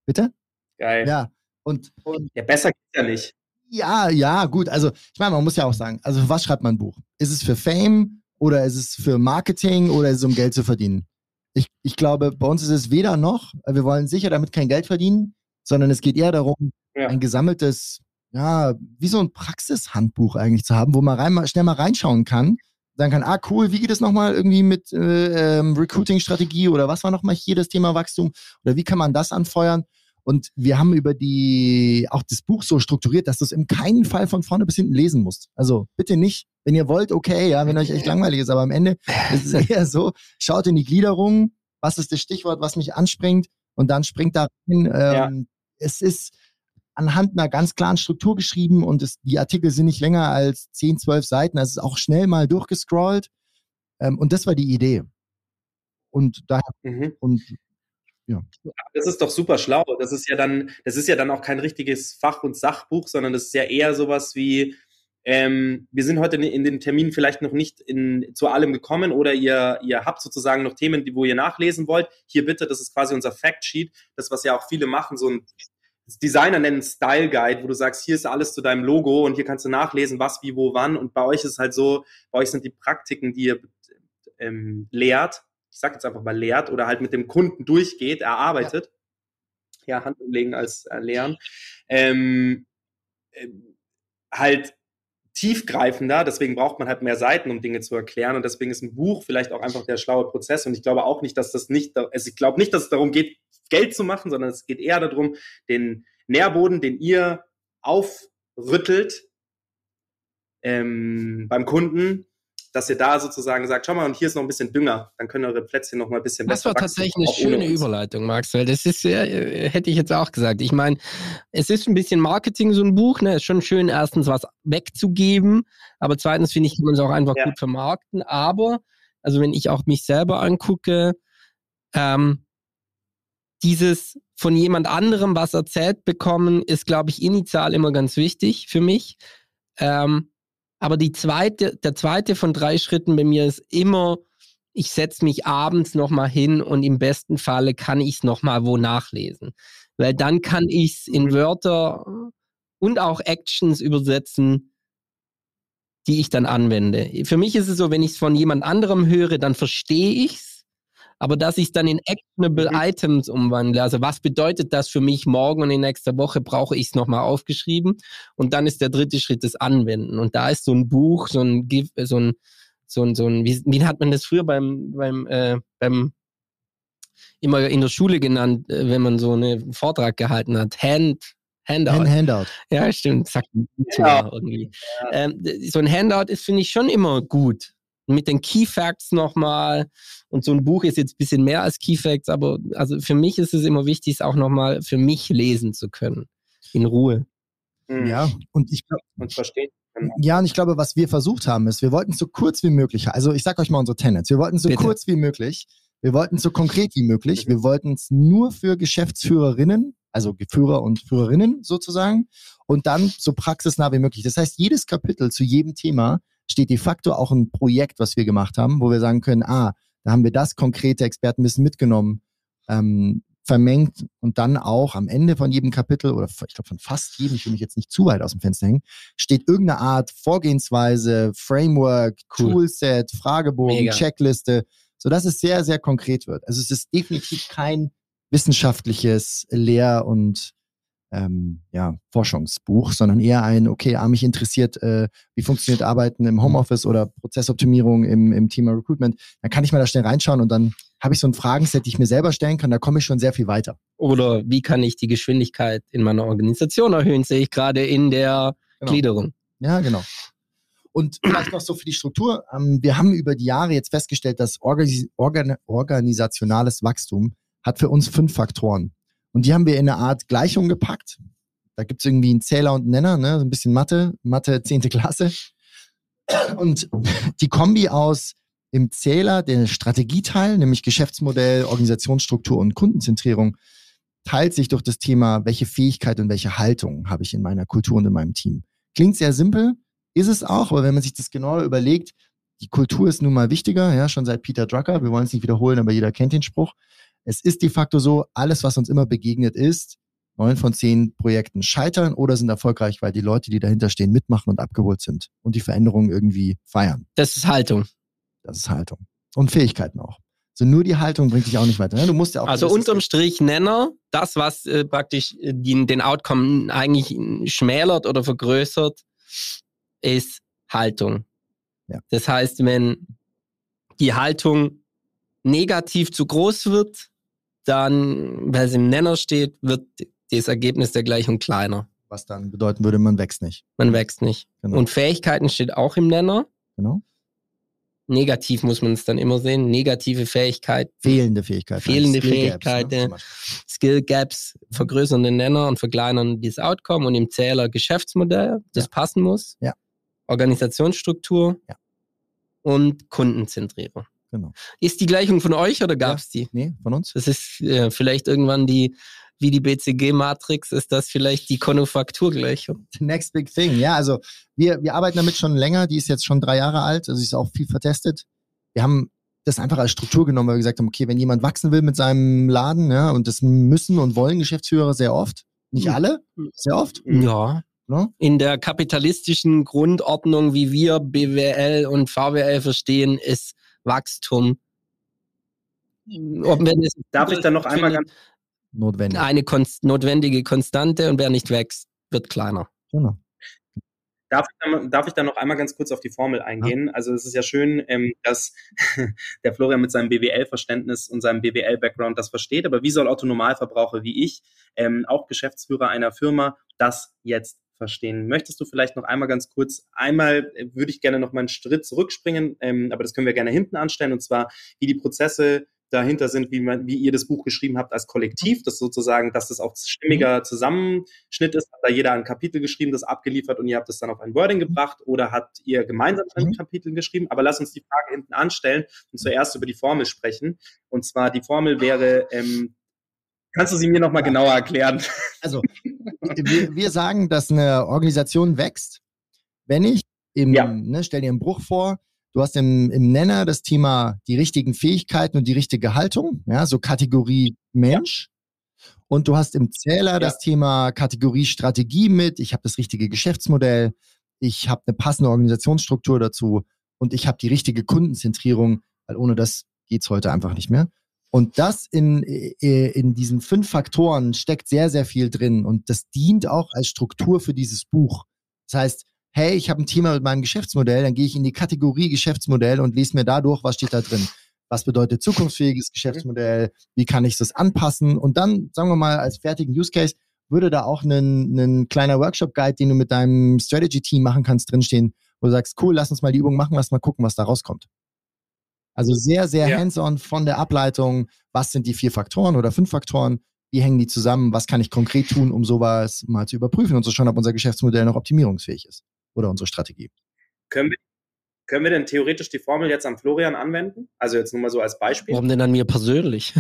Bitte? Geil. Ja. Ja. Und, und besser geht's ja nicht. ja, ja, gut. Also, ich meine, man muss ja auch sagen, also für was schreibt man ein Buch? Ist es für Fame oder ist es für Marketing oder ist es um Geld zu verdienen? Ich, ich glaube, bei uns ist es weder noch. Wir wollen sicher damit kein Geld verdienen, sondern es geht eher darum, Ja. ein gesammeltes, ja, wie so ein Praxishandbuch eigentlich zu haben, wo man rein, schnell mal reinschauen kann. Sagen kann, ah, cool, wie geht es nochmal irgendwie mit äh, ähm, Recruiting-Strategie oder was war nochmal hier das Thema Wachstum? Oder wie kann man das anfeuern? Und wir haben über die, auch das Buch so strukturiert, dass du es in keinen Fall von vorne bis hinten lesen musst. Also bitte nicht. Wenn ihr wollt, okay, ja, wenn euch echt langweilig ist, aber am Ende ist es eher so, schaut in die Gliederung, was ist das Stichwort, was mich anspringt und dann springt da rein. Ähm, Ja. Es ist anhand einer ganz klaren Struktur geschrieben und es, die Artikel sind nicht länger als 10, 12 Seiten. Es ist auch schnell mal durchgescrollt. Ähm, und das war die Idee. Und daher, Mhm. und Das ist doch super schlau. Das ist ja dann, das ist ja dann auch kein richtiges Fach- und Sachbuch, sondern das ist ja eher sowas wie, ähm, wir sind heute in den Terminen vielleicht noch nicht in, zu allem gekommen oder ihr, ihr habt sozusagen noch Themen, die, wo ihr nachlesen wollt. Hier bitte, das ist quasi unser Factsheet, das, was ja auch viele machen, so ein Designer nennen Style Guide, wo du sagst, hier ist alles zu deinem Logo und hier kannst du nachlesen, was, wie, wo, wann. Und bei euch ist halt so, bei euch sind die Praktiken, die ihr ähm, lehrt, ich sag jetzt einfach mal lehrt oder halt mit dem Kunden durchgeht, erarbeitet. Ja, Hand umlegen als äh, lehren. Ähm, ähm, halt tiefgreifender, deswegen braucht man halt mehr Seiten, um Dinge zu erklären und deswegen ist ein Buch vielleicht auch einfach der schlaue Prozess und ich glaube auch nicht, dass das nicht, also ich glaube nicht, dass es darum geht, Geld zu machen, sondern es geht eher darum, den Nährboden, den ihr aufrüttelt ähm, beim Kunden, dass ihr da sozusagen sagt, schau mal, und hier ist noch ein bisschen Dünger, dann können eure Plätzchen noch mal ein bisschen Das besser war tatsächlich eine schöne. Überleitung, Max, weil das ist, äh, hätte ich jetzt auch gesagt. Ich meine, es ist ein bisschen Marketing, so ein Buch, ne? Ist schon schön, erstens was wegzugeben, aber zweitens finde ich, kann man es auch einfach Ja. gut vermarkten. Aber, also wenn ich auch mich selber angucke, ähm, dieses von jemand anderem was erzählt bekommen, ist, glaube ich, initial immer ganz wichtig für mich. Ähm, aber die zweite, der zweite von drei Schritten bei mir ist immer, ich setze mich abends nochmal hin und im besten Falle kann ich es nochmal wo nachlesen. weil dann kann ich es in Wörter und auch Actions übersetzen, die ich dann anwende. Für mich ist es so, wenn ich es von jemand anderem höre, dann verstehe ich es, aber dass ich es dann in actionable Mhm. Items umwandle, also was bedeutet das für mich morgen und in nächster Woche, brauche ich es nochmal aufgeschrieben und dann ist der dritte Schritt das Anwenden und da ist so ein Buch, so ein, Gif- so ein, so ein, so ein wie, wie hat man das früher beim, beim, äh, beim immer in der Schule genannt, äh, wenn man so einen Vortrag gehalten hat, Hand, Handout. Hand, Handout. Ja, stimmt. Sagt Ja. ja. irgendwie. Ähm, d- so ein Handout ist, finde ich, schon immer gut. Mit den Key Facts nochmal. Und so ein Buch ist jetzt ein bisschen mehr als Key Facts, aber also für mich ist es immer wichtig, es auch nochmal für mich lesen zu können. In Ruhe. Mhm. Ja, und ich glaube, Und verstehen. Ja, und ich glaube, was wir versucht haben, ist, wir wollten es so kurz wie möglich, also ich sag euch mal unsere Tenets, wir wollten es so Bitte. kurz wie möglich, wir wollten es so konkret wie möglich, wir wollten es nur für Geschäftsführerinnen, also Führer und Führerinnen sozusagen, und dann so praxisnah wie möglich. Das heißt, jedes Kapitel zu jedem Thema steht de facto auch ein Projekt, was wir gemacht haben, wo wir sagen können, ah, da haben wir das konkrete Expertenwissen mitgenommen, ähm, vermengt und dann auch am Ende von jedem Kapitel oder ich glaube von fast jedem, ich will mich jetzt nicht zu weit aus dem Fenster hängen, steht irgendeine Art Vorgehensweise, Framework, Cool. Toolset, Fragebogen, Mega. Checkliste, sodass es sehr, sehr konkret wird. Also es ist definitiv kein wissenschaftliches Lehr- und ähm, ja, Forschungsbuch, sondern eher ein, okay, ah, mich interessiert, äh, wie funktioniert Arbeiten im Homeoffice oder Prozessoptimierung im, im Thema Recruitment, dann kann ich mal da schnell reinschauen und dann habe ich so ein Fragenset, die ich mir selber stellen kann, da komme ich schon sehr viel weiter. Oder wie kann ich die Geschwindigkeit in meiner Organisation erhöhen, sehe ich gerade in der Genau. Gliederung. Ja, genau. Und vielleicht noch so für die Struktur. Ähm, wir haben über die Jahre jetzt festgestellt, dass Organis Organ organisationales Wachstum hat für uns fünf Faktoren. Und die haben wir in eine Art Gleichung gepackt. Da gibt's irgendwie einen Zähler und einen Nenner, ne? so ein bisschen Mathe, Mathe 10. Klasse. Und die Kombi aus im Zähler, der Strategieteil, nämlich Geschäftsmodell, Organisationsstruktur und Kundenzentrierung, teilt sich durch das Thema, welche Fähigkeit und welche Haltung habe ich in meiner Kultur und in meinem Team. Klingt sehr simpel, ist es auch, aber wenn man sich das genauer überlegt, die Kultur ist nun mal wichtiger, ja, schon seit Peter Drucker, wir wollen es nicht wiederholen, aber jeder kennt den Spruch. Es ist de facto so, alles, was uns immer begegnet ist, neun von zehn Projekten scheitern oder sind erfolgreich, weil die Leute, die dahinter stehen, mitmachen und abgeholt sind und die Veränderungen irgendwie feiern. Das ist Haltung. Das ist Haltung. Und Fähigkeiten auch. So nur die Haltung bringt dich auch nicht weiter. Ne? Du musst ja auch Also unterm Strich Nenner, das, was äh, praktisch äh, die, den Outcome eigentlich schmälert oder vergrößert, ist Haltung. Ja. Das heißt, wenn die Haltung negativ zu groß wird, dann, weil es im Nenner steht, wird das Ergebnis der Gleichung kleiner. was dann bedeuten würde, man wächst nicht. Man wächst nicht. Genau. Und Fähigkeiten steht auch im Nenner. genau. Negativ muss man es dann immer sehen. Negative Fähigkeit, Fehlende Fähigkeiten. Fehlende Skill Gaps, Fähigkeiten. Ne, zum Beispiel. Skill Gaps vergrößern den Nenner und verkleinern das Outcome und im Zähler Geschäftsmodell, das Ja. passen muss. Ja. Organisationsstruktur Ja. und Kundenzentrierung. Genau. Ist die Gleichung von euch oder gab es die? Nee, von uns? Das ist äh, vielleicht irgendwann die, wie die BCG-Matrix, ist das vielleicht die Konufakturgleichung. The next big thing. Ja, also wir, wir arbeiten damit schon länger. Die ist jetzt schon drei Jahre alt. Also sie ist auch viel vertestet. Wir haben das einfach als Struktur genommen, weil wir gesagt haben, okay, wenn jemand wachsen will mit seinem Laden, ja, und das müssen und wollen Geschäftsführer sehr oft, nicht Mhm. alle, sehr oft, Ja. ne? In der kapitalistischen Grundordnung, wie wir BWL und VWL verstehen, ist Wachstum. Ob wenn es Darf ich da noch einmal ganz notwendig. eine konst notwendige Konstante und wer nicht wächst, wird kleiner. Genau. Darf ich, da, darf ich da noch einmal ganz kurz auf die Formel eingehen? Also es ist ja schön, ähm, dass der Florian mit seinem BWL-Verständnis und seinem BWL-Background das versteht, aber wie soll Otto Normalverbraucher wie ich, ähm, auch Geschäftsführer einer Firma, das jetzt verstehen? Möchtest du vielleicht noch einmal ganz kurz, einmal äh, würde ich gerne noch mal einen Schritt zurückspringen, ähm, aber das können wir gerne hinten anstellen, und zwar, wie die Prozesse dahinter sind, wie, man, wie ihr das Buch geschrieben habt als Kollektiv, das sozusagen, dass das auch stimmiger Zusammenschnitt ist. Hat da jeder ein Kapitel geschrieben, das abgeliefert und ihr habt es dann auf ein Wording gebracht oder habt ihr gemeinsam ein Mhm. Kapitel geschrieben? Aber lass uns die Frage hinten anstellen und zuerst über die Formel sprechen. Und zwar die Formel wäre, ähm, kannst du sie mir nochmal genauer erklären? Also, wir, wir sagen, dass eine Organisation wächst, wenn ich im, Ja. ne, stell dir einen Bruch vor, du hast im, im Nenner das Thema die richtigen Fähigkeiten und die richtige Haltung, ja, so Kategorie Mensch. Und du hast im Zähler ja. das Thema Kategorie Strategie mit. Ich habe das richtige Geschäftsmodell. Ich habe eine passende Organisationsstruktur dazu. Und ich habe die richtige Kundenzentrierung, weil ohne das geht's heute einfach nicht mehr. Und das in, äh, in diesen fünf Faktoren steckt sehr, sehr viel drin. Und das dient auch als Struktur für dieses Buch. Das heißt, hey, ich habe ein Thema mit meinem Geschäftsmodell, dann gehe ich in die Kategorie Geschäftsmodell und lese mir dadurch, was steht da drin was bedeutet zukunftsfähiges Geschäftsmodell, wie kann ich das anpassen und dann, sagen wir mal, als fertigen Use Case würde da auch ein, ein kleiner Workshop-Guide, den du mit deinem Strategy-Team machen kannst, drinstehen, wo du sagst, cool, lass uns mal die Übung machen, lass mal gucken, was da rauskommt. Also sehr, sehr ja. hands-on von der Ableitung, was sind die vier Faktoren oder fünf Faktoren, wie hängen die zusammen, was kann ich konkret tun, um sowas mal zu überprüfen und zu schauen, ob unser Geschäftsmodell noch optimierungsfähig ist oder unsere Strategie. Können wir können wir denn theoretisch die Formel jetzt am Florian anwenden? Also jetzt nur mal so als Beispiel. Warum denn an mir persönlich?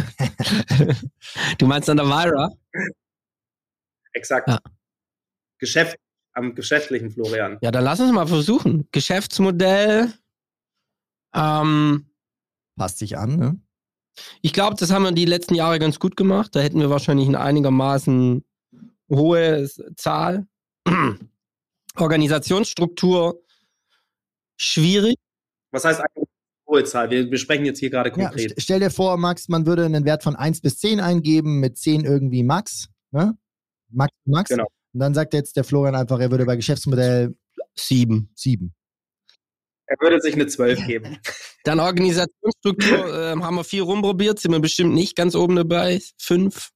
du meinst an der Myra? Exakt. Ja. Geschäft, am geschäftlichen Florian. Ja, dann lass uns mal versuchen. Geschäftsmodell. Ähm, Passt sich an, ne? Ich glaube, das haben wir die letzten Jahre ganz gut gemacht. Da hätten wir wahrscheinlich eine einigermaßen hohe Zahl. Organisationsstruktur schwierig. Was heißt eigentlich hohe Zahl? Wir, wir sprechen jetzt hier gerade konkret. Ja, stell dir vor, Max, man würde einen Wert von 1 bis 10 eingeben, mit 10 irgendwie Max. Ne? Max, Max. Genau. Und dann sagt jetzt der Florian einfach, er würde bei Geschäftsmodell 7. 7. Er würde sich eine 12 geben. Dann Organisationsstruktur äh, haben wir viel rumprobiert, sind wir bestimmt nicht ganz oben dabei. 5.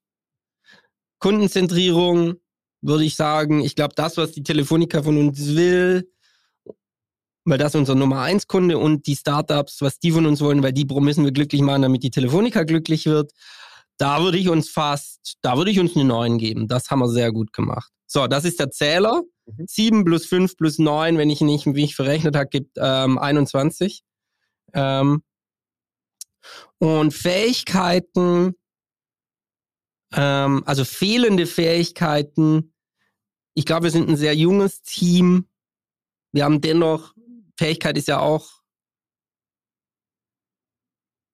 Kundenzentrierung würde ich sagen, ich glaube, das, was die Telefonica von uns will, weil das unser Nummer eins Kunde und die Startups, was die von uns wollen, weil die müssen wir glücklich machen, damit die Telefonica glücklich wird. Da würde ich uns fast, da würde ich uns eine 9 geben. Das haben wir sehr gut gemacht. So, das ist der Zähler. Mhm. 7 plus 5 plus 9, wenn ich nicht, wie ich verrechnet habe, gibt ähm, 21. Ähm, und Fähigkeiten, ähm, also fehlende Fähigkeiten. Ich glaube, wir sind ein sehr junges Team. Wir haben dennoch Fähigkeit ist ja auch.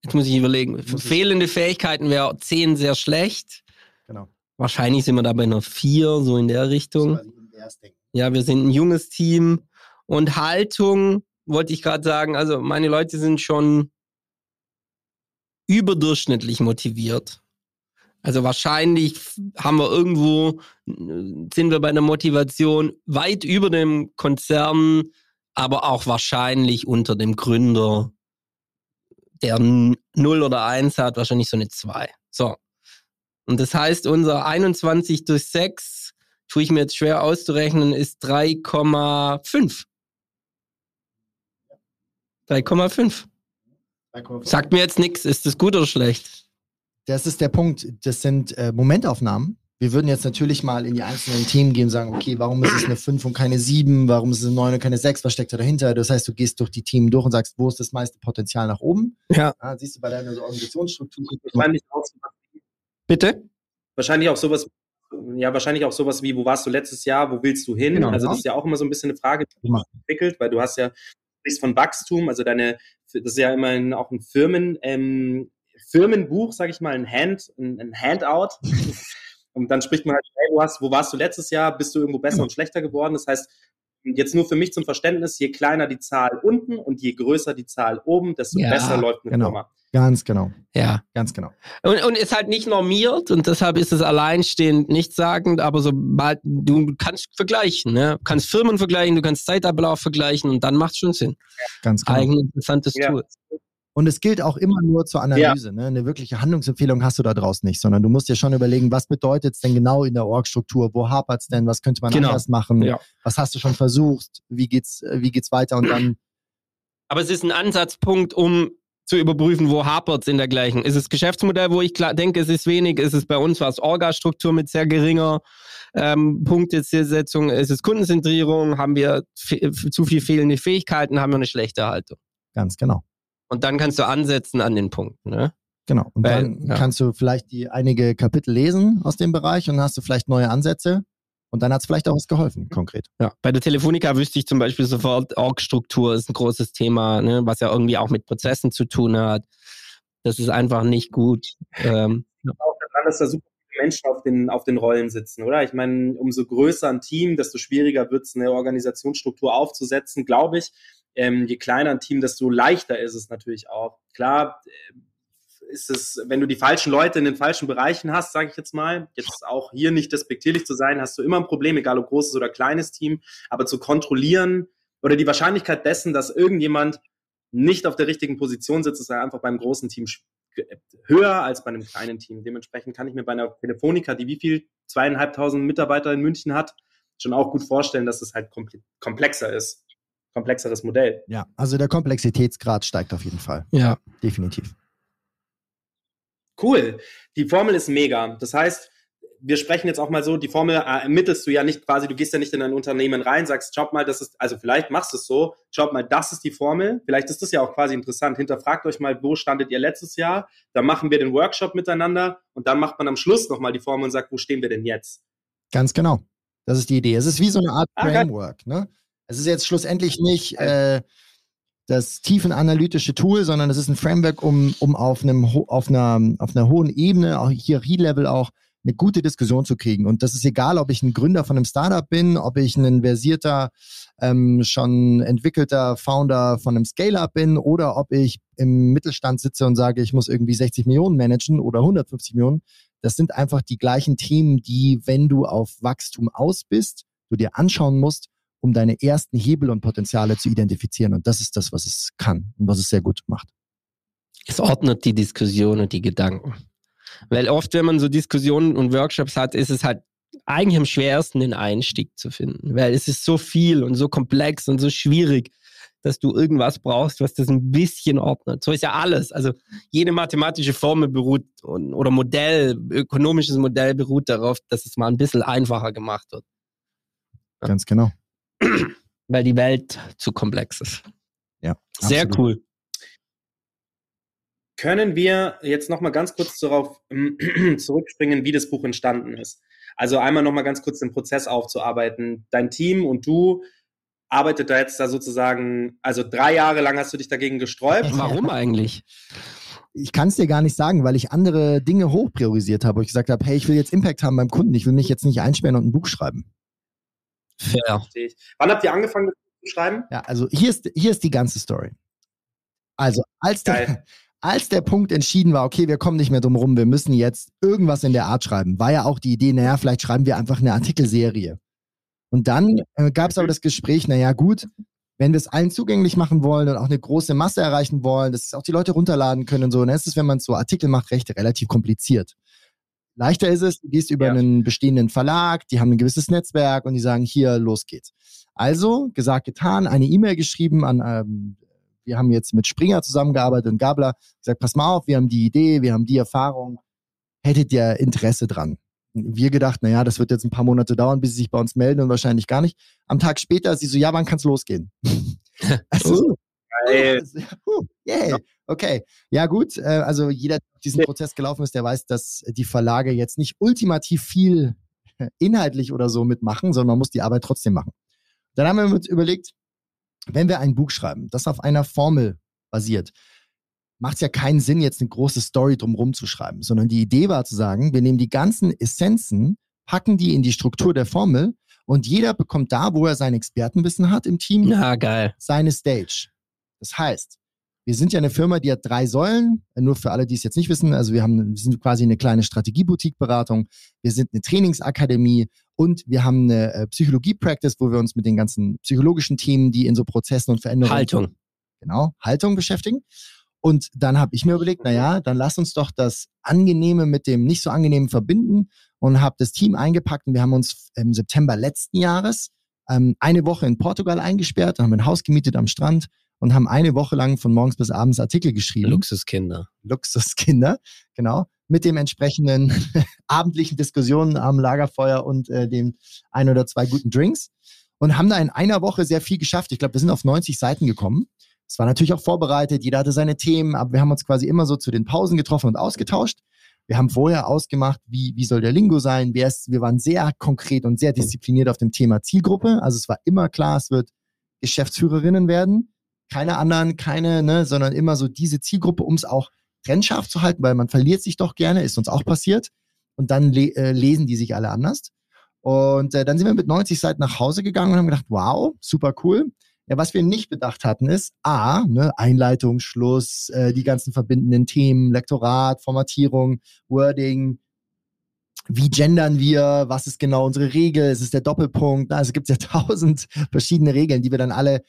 Jetzt muss ich überlegen. Fehlende. Fähigkeiten wäre 10 sehr schlecht. Genau. Wahrscheinlich sind wir da bei einer 4, so in der Richtung. Ja, wir sind ein junges Team. Und Haltung, wollte ich gerade sagen, also meine Leute sind schon überdurchschnittlich motiviert. Also wahrscheinlich haben wir irgendwo, sind wir bei einer Motivation weit über dem Konzern aber auch wahrscheinlich unter dem Gründer, der 0 oder 1 hat, wahrscheinlich so eine 2. So. Und das heißt, unser 21 durch 6, tue ich mir jetzt schwer auszurechnen, ist 3,5. 3,5. Sagt mir jetzt nichts, ist das gut oder schlecht? Das ist der Punkt. Das sind äh, Momentaufnahmen. Wir würden jetzt natürlich mal in die einzelnen Themen gehen und sagen, okay, warum ist es eine 5 und keine 7? Warum ist es eine 9 und keine 6? Was steckt da dahinter? Das heißt, du gehst durch die Themen durch und sagst, wo ist das meiste Potenzial nach oben? Ja. ja siehst du bei deiner Organisationsstruktur. Wahrscheinlich auch wie, Bitte? Wahrscheinlich auch sowas, ja, wahrscheinlich auch sowas wie, wo warst du letztes Jahr? Wo willst du hin? Genau, also, das ist ja auch immer so ein bisschen eine Frage, die sich entwickelt, weil du hast ja, du sprichst von Wachstum, also deine, das ist ja immerhin auch ein Firmen, ähm, Firmenbuch, sag ich mal, ein Hand, ein, ein Handout. Und dann spricht man halt, hey, du hast, wo warst du letztes Jahr? Bist du irgendwo besser genau. und schlechter geworden? Das heißt, jetzt nur für mich zum Verständnis, je kleiner die Zahl unten und je größer die Zahl oben, desto ja, besser läuft eine genau. Firma. Ganz genau. Ja. Ganz genau. Und, und ist halt nicht normiert und deshalb ist es alleinstehend nichtssagend, aber sobald du kannst vergleichen, ne? Du kannst Firmen vergleichen, du kannst Zeitablauf vergleichen und dann macht es schon Sinn. Ganz genau. Eigentlich interessantes ja. Tool. Und es gilt auch immer nur zur Analyse. Ja. Ne? Eine wirkliche Handlungsempfehlung hast du da draußen nicht, sondern du musst dir schon überlegen, was bedeutet es denn genau in der Org-Struktur? Wo hapert es denn? Was könnte man genau. anders machen? Ja. Was hast du schon versucht? Wie geht's, wie geht's weiter? Und dann. Aber es ist ein Ansatzpunkt, um zu überprüfen, wo hapert es in der gleichen. Ist es Geschäftsmodell, wo ich klar denke, es ist wenig? Ist es bei uns was Orga-Struktur mit sehr geringer ähm, Punktesetzung? Ist es Kundenzentrierung? Haben wir zu viel fehlende Fähigkeiten? Haben wir eine schlechte Haltung? Ganz genau. Und dann kannst du ansetzen an den Punkten, ne? Genau. Und Weil, dann ja. kannst du vielleicht die einige Kapitel lesen aus dem Bereich und dann hast du vielleicht neue Ansätze. Und dann hat es vielleicht auch was geholfen, konkret. Ja, bei der Telefonica wüsste ich zum Beispiel sofort, Org-Struktur ist ein großes Thema, ne, was ja irgendwie auch mit Prozessen zu tun hat. Das ist einfach nicht gut. Ähm, auch daran, dass da super Menschen auf den, auf den Rollen sitzen, oder? Ich meine, umso größer ein Team, desto schwieriger wird es, eine Organisationsstruktur aufzusetzen, glaube ich. Ähm, je kleiner ein Team, desto leichter ist es natürlich auch. Klar, ist es, wenn du die falschen Leute in den falschen Bereichen hast, sage ich jetzt mal, jetzt auch hier nicht despektierlich zu sein, hast du immer ein Problem, egal ob großes oder kleines Team, aber zu kontrollieren oder die Wahrscheinlichkeit dessen, dass irgendjemand nicht auf der richtigen Position sitzt, ist einfach beim großen Team höher als bei einem kleinen Team. Dementsprechend kann ich mir bei einer Telefonica, die wie viel zweieinhalbtausend Mitarbeiter in München hat, schon auch gut vorstellen, dass es halt komplexer ist. Komplexeres Modell. Ja, also der Komplexitätsgrad steigt auf jeden Fall. Ja. Definitiv. Cool. Die Formel ist mega. Das heißt, wir sprechen jetzt auch mal so, die Formel äh, ermittelst du ja nicht quasi, du gehst ja nicht in ein Unternehmen rein, sagst, schaut mal, das ist, also vielleicht machst du es so, schaut mal, das ist die Formel, vielleicht ist das ja auch quasi interessant, hinterfragt euch mal, wo standet ihr letztes Jahr, dann machen wir den Workshop miteinander und dann macht man am Schluss nochmal die Formel und sagt, wo stehen wir denn jetzt? Ganz genau. Das ist die Idee. Es ist wie so eine Art ah, Framework, ne? Es ist jetzt schlussendlich nicht äh, das tiefenanalytische Tool, sondern es ist ein Framework, um, um auf, einem, auf, einer, auf einer hohen Ebene, auch Hierarchielevel auch, eine gute Diskussion zu kriegen. Und das ist egal, ob ich ein Gründer von einem Startup bin, ob ich ein versierter, ähm, schon entwickelter Founder von einem Scale-Up bin oder ob ich im Mittelstand sitze und sage, ich muss irgendwie 60 Millionen managen oder 150 Millionen. Das sind einfach die gleichen Themen, die, wenn du auf Wachstum aus bist, du dir anschauen musst, um deine ersten Hebel und Potenziale zu identifizieren. Und das ist das, was es kann und was es sehr gut macht. Es ordnet die Diskussion und die Gedanken. Weil oft, wenn man so Diskussionen und Workshops hat, ist es halt eigentlich am schwersten, den Einstieg zu finden. Weil es ist so viel und so komplex und so schwierig, dass du irgendwas brauchst, was das ein bisschen ordnet. So ist ja alles. Also jede mathematische Formel beruht oder Modell, ökonomisches Modell beruht darauf, dass es mal ein bisschen einfacher gemacht wird. Ganz genau. Weil die Welt zu komplex ist. Ja. Sehr absolut. cool. Können wir jetzt nochmal ganz kurz darauf zurückspringen, wie das Buch entstanden ist? Also einmal nochmal ganz kurz den Prozess aufzuarbeiten. Dein Team und du arbeitet da jetzt da sozusagen, also drei Jahre lang hast du dich dagegen gesträubt. Warum eigentlich? Ich kann es dir gar nicht sagen, weil ich andere Dinge hoch priorisiert habe, wo ich gesagt habe, hey, ich will jetzt Impact haben beim Kunden, ich will mich jetzt nicht einsperren und ein Buch schreiben. Fair. Wann habt ihr angefangen, zu schreiben? Ja, also hier ist, hier ist die ganze Story. Also, als der, als der Punkt entschieden war, okay, wir kommen nicht mehr drum rum, wir müssen jetzt irgendwas in der Art schreiben, war ja auch die Idee, naja, vielleicht schreiben wir einfach eine Artikelserie. Und dann äh, gab es aber das Gespräch, naja, gut, wenn wir es allen zugänglich machen wollen und auch eine große Masse erreichen wollen, dass es auch die Leute runterladen können und so, dann ist es, wenn man so Artikel macht, recht relativ kompliziert. Leichter ist es, du gehst über ja. einen bestehenden Verlag, die haben ein gewisses Netzwerk und die sagen, hier, los geht's. Also, gesagt, getan, eine E-Mail geschrieben an ähm, wir haben jetzt mit Springer zusammengearbeitet und Gabler gesagt, pass mal auf, wir haben die Idee, wir haben die Erfahrung, hättet ihr Interesse dran? Wir gedacht, naja, das wird jetzt ein paar Monate dauern, bis sie sich bei uns melden und wahrscheinlich gar nicht. Am Tag später, sie so, ja, wann kann es losgehen? also. Uh, yeah. Okay, ja gut. Äh, also jeder, der diesen Prozess gelaufen ist, der weiß, dass die Verlage jetzt nicht ultimativ viel inhaltlich oder so mitmachen, sondern man muss die Arbeit trotzdem machen. Dann haben wir uns überlegt, wenn wir ein Buch schreiben, das auf einer Formel basiert, macht es ja keinen Sinn, jetzt eine große Story drumherum zu schreiben, sondern die Idee war zu sagen, wir nehmen die ganzen Essenzen, packen die in die Struktur der Formel und jeder bekommt da, wo er sein Expertenwissen hat im Team, ja, seine Stage. Das heißt, wir sind ja eine Firma, die hat drei Säulen. Nur für alle, die es jetzt nicht wissen. Also wir haben, wir sind quasi eine kleine Strategie-Boutique-Beratung. Wir sind eine Trainingsakademie und wir haben eine äh, Psychologie-Practice, wo wir uns mit den ganzen psychologischen Themen, die in so Prozessen und Veränderungen. Haltung. Genau, Haltung beschäftigen. Und dann habe ich mir überlegt, naja, dann lass uns doch das Angenehme mit dem nicht so Angenehmen verbinden und habe das Team eingepackt und wir haben uns im September letzten Jahres ähm, eine Woche in Portugal eingesperrt, haben ein Haus gemietet am Strand, und haben eine Woche lang von morgens bis abends Artikel geschrieben. Luxuskinder. Luxuskinder, genau. Mit dem entsprechenden abendlichen Diskussionen am Lagerfeuer und äh, dem ein oder zwei guten Drinks. Und haben da in einer Woche sehr viel geschafft. Ich glaube, wir sind auf 90 Seiten gekommen. Es war natürlich auch vorbereitet, jeder hatte seine Themen, aber wir haben uns quasi immer so zu den Pausen getroffen und ausgetauscht. Wir haben vorher ausgemacht, wie, wie soll der Lingo sein. Wer ist, wir waren sehr konkret und sehr diszipliniert auf dem Thema Zielgruppe. Also es war immer klar, es wird Geschäftsführerinnen werden keine anderen, keine, ne, sondern immer so diese Zielgruppe, um es auch trennscharf zu halten, weil man verliert sich doch gerne, ist uns auch passiert. und dann le äh, lesen die sich alle anders. Und äh, dann sind wir mit 90 Seiten nach Hause gegangen und haben gedacht, wow, super cool. Ja, was wir nicht bedacht hatten, ist A, ne, Einleitung, Schluss, äh, die ganzen verbindenden Themen, Lektorat, Formatierung, Wording, wie gendern wir, was ist genau unsere Regel, es ist der Doppelpunkt, also es gibt ja tausend verschiedene Regeln, die wir dann alle,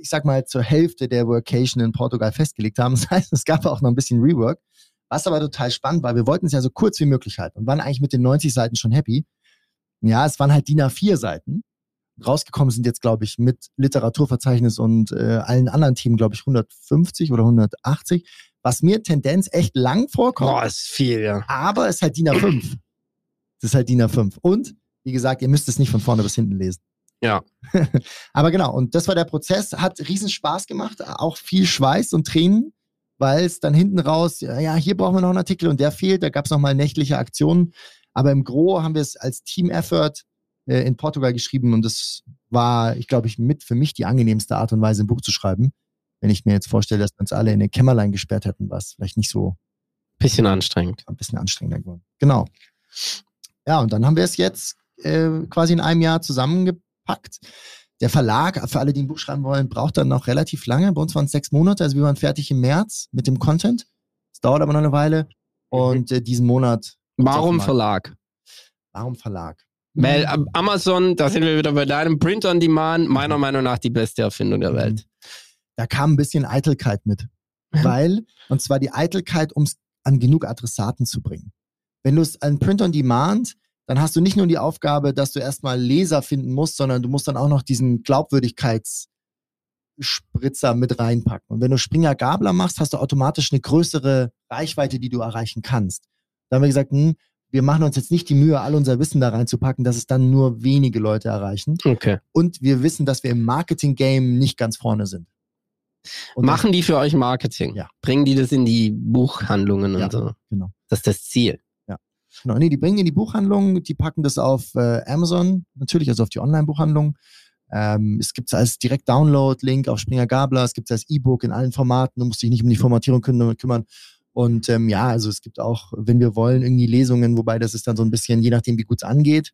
ich sag mal, zur Hälfte der Workation in Portugal festgelegt haben. Das heißt, es gab auch noch ein bisschen Rework, was aber total spannend war. Wir wollten es ja so kurz wie möglich halten und waren eigentlich mit den 90 Seiten schon happy. Ja, es waren halt DIN A4 Seiten rausgekommen sind jetzt, glaube ich, mit Literaturverzeichnis und äh, allen anderen Themen, glaube ich, 150 oder 180, was mir Tendenz echt lang vorkommt. Boah, ist viel, ja. Aber es ist halt DIN A5. Das ist halt DIN A5. Und, wie gesagt, ihr müsst es nicht von vorne bis hinten lesen. Ja. Aber genau, und das war der Prozess, hat riesen Spaß gemacht, auch viel Schweiß und Tränen, weil es dann hinten raus, ja, hier brauchen wir noch einen Artikel und der fehlt, da gab es nochmal nächtliche Aktionen. Aber im Gro haben wir es als Team-Effort äh, in Portugal geschrieben und das war, ich glaube, ich mit für mich die angenehmste Art und Weise, ein Buch zu schreiben. Wenn ich mir jetzt vorstelle, dass wir uns alle in den Kämmerlein gesperrt hätten, was vielleicht nicht so. Bisschen anstrengend. Ein bisschen anstrengender geworden. Genau. Ja, und dann haben wir es jetzt äh, quasi in einem Jahr zusammengepackt. Der Verlag, für alle, die ein Buch schreiben wollen, braucht dann noch relativ lange. Bei uns waren es sechs Monate, also wir waren fertig im März mit dem Content. Es dauert aber noch eine Weile. Und äh, diesen Monat. Warum Verlag? Warum Verlag? Weil mhm. Amazon, da sind wir wieder bei deinem Print on Demand, meiner Meinung nach die beste Erfindung der Welt. Mhm. Da kam ein bisschen Eitelkeit mit. Weil, und zwar die Eitelkeit, um es an genug Adressaten zu bringen. Wenn du es an Print on Demand, dann hast du nicht nur die Aufgabe, dass du erstmal Leser finden musst, sondern du musst dann auch noch diesen Glaubwürdigkeitsspritzer mit reinpacken. Und wenn du Springer Gabler machst, hast du automatisch eine größere Reichweite, die du erreichen kannst. Da haben wir gesagt, hm, wir machen uns jetzt nicht die Mühe, all unser Wissen da reinzupacken, dass es dann nur wenige Leute erreichen. Okay. Und wir wissen, dass wir im Marketing-Game nicht ganz vorne sind. Und machen die für euch Marketing? Ja. Bringen die das in die Buchhandlungen ja, und so? Genau. Das ist das Ziel. Genau. Nee, die bringen in die Buchhandlung, die packen das auf äh, Amazon, natürlich, also auf die Online-Buchhandlung. Ähm, es gibt es als Direkt-Download-Link auf Springer Gabler, es gibt es als E-Book in allen Formaten, du musst dich nicht um die Formatierung kümmern. Und ähm, ja, also es gibt auch, wenn wir wollen, irgendwie Lesungen, wobei das ist dann so ein bisschen, je nachdem, wie gut es angeht.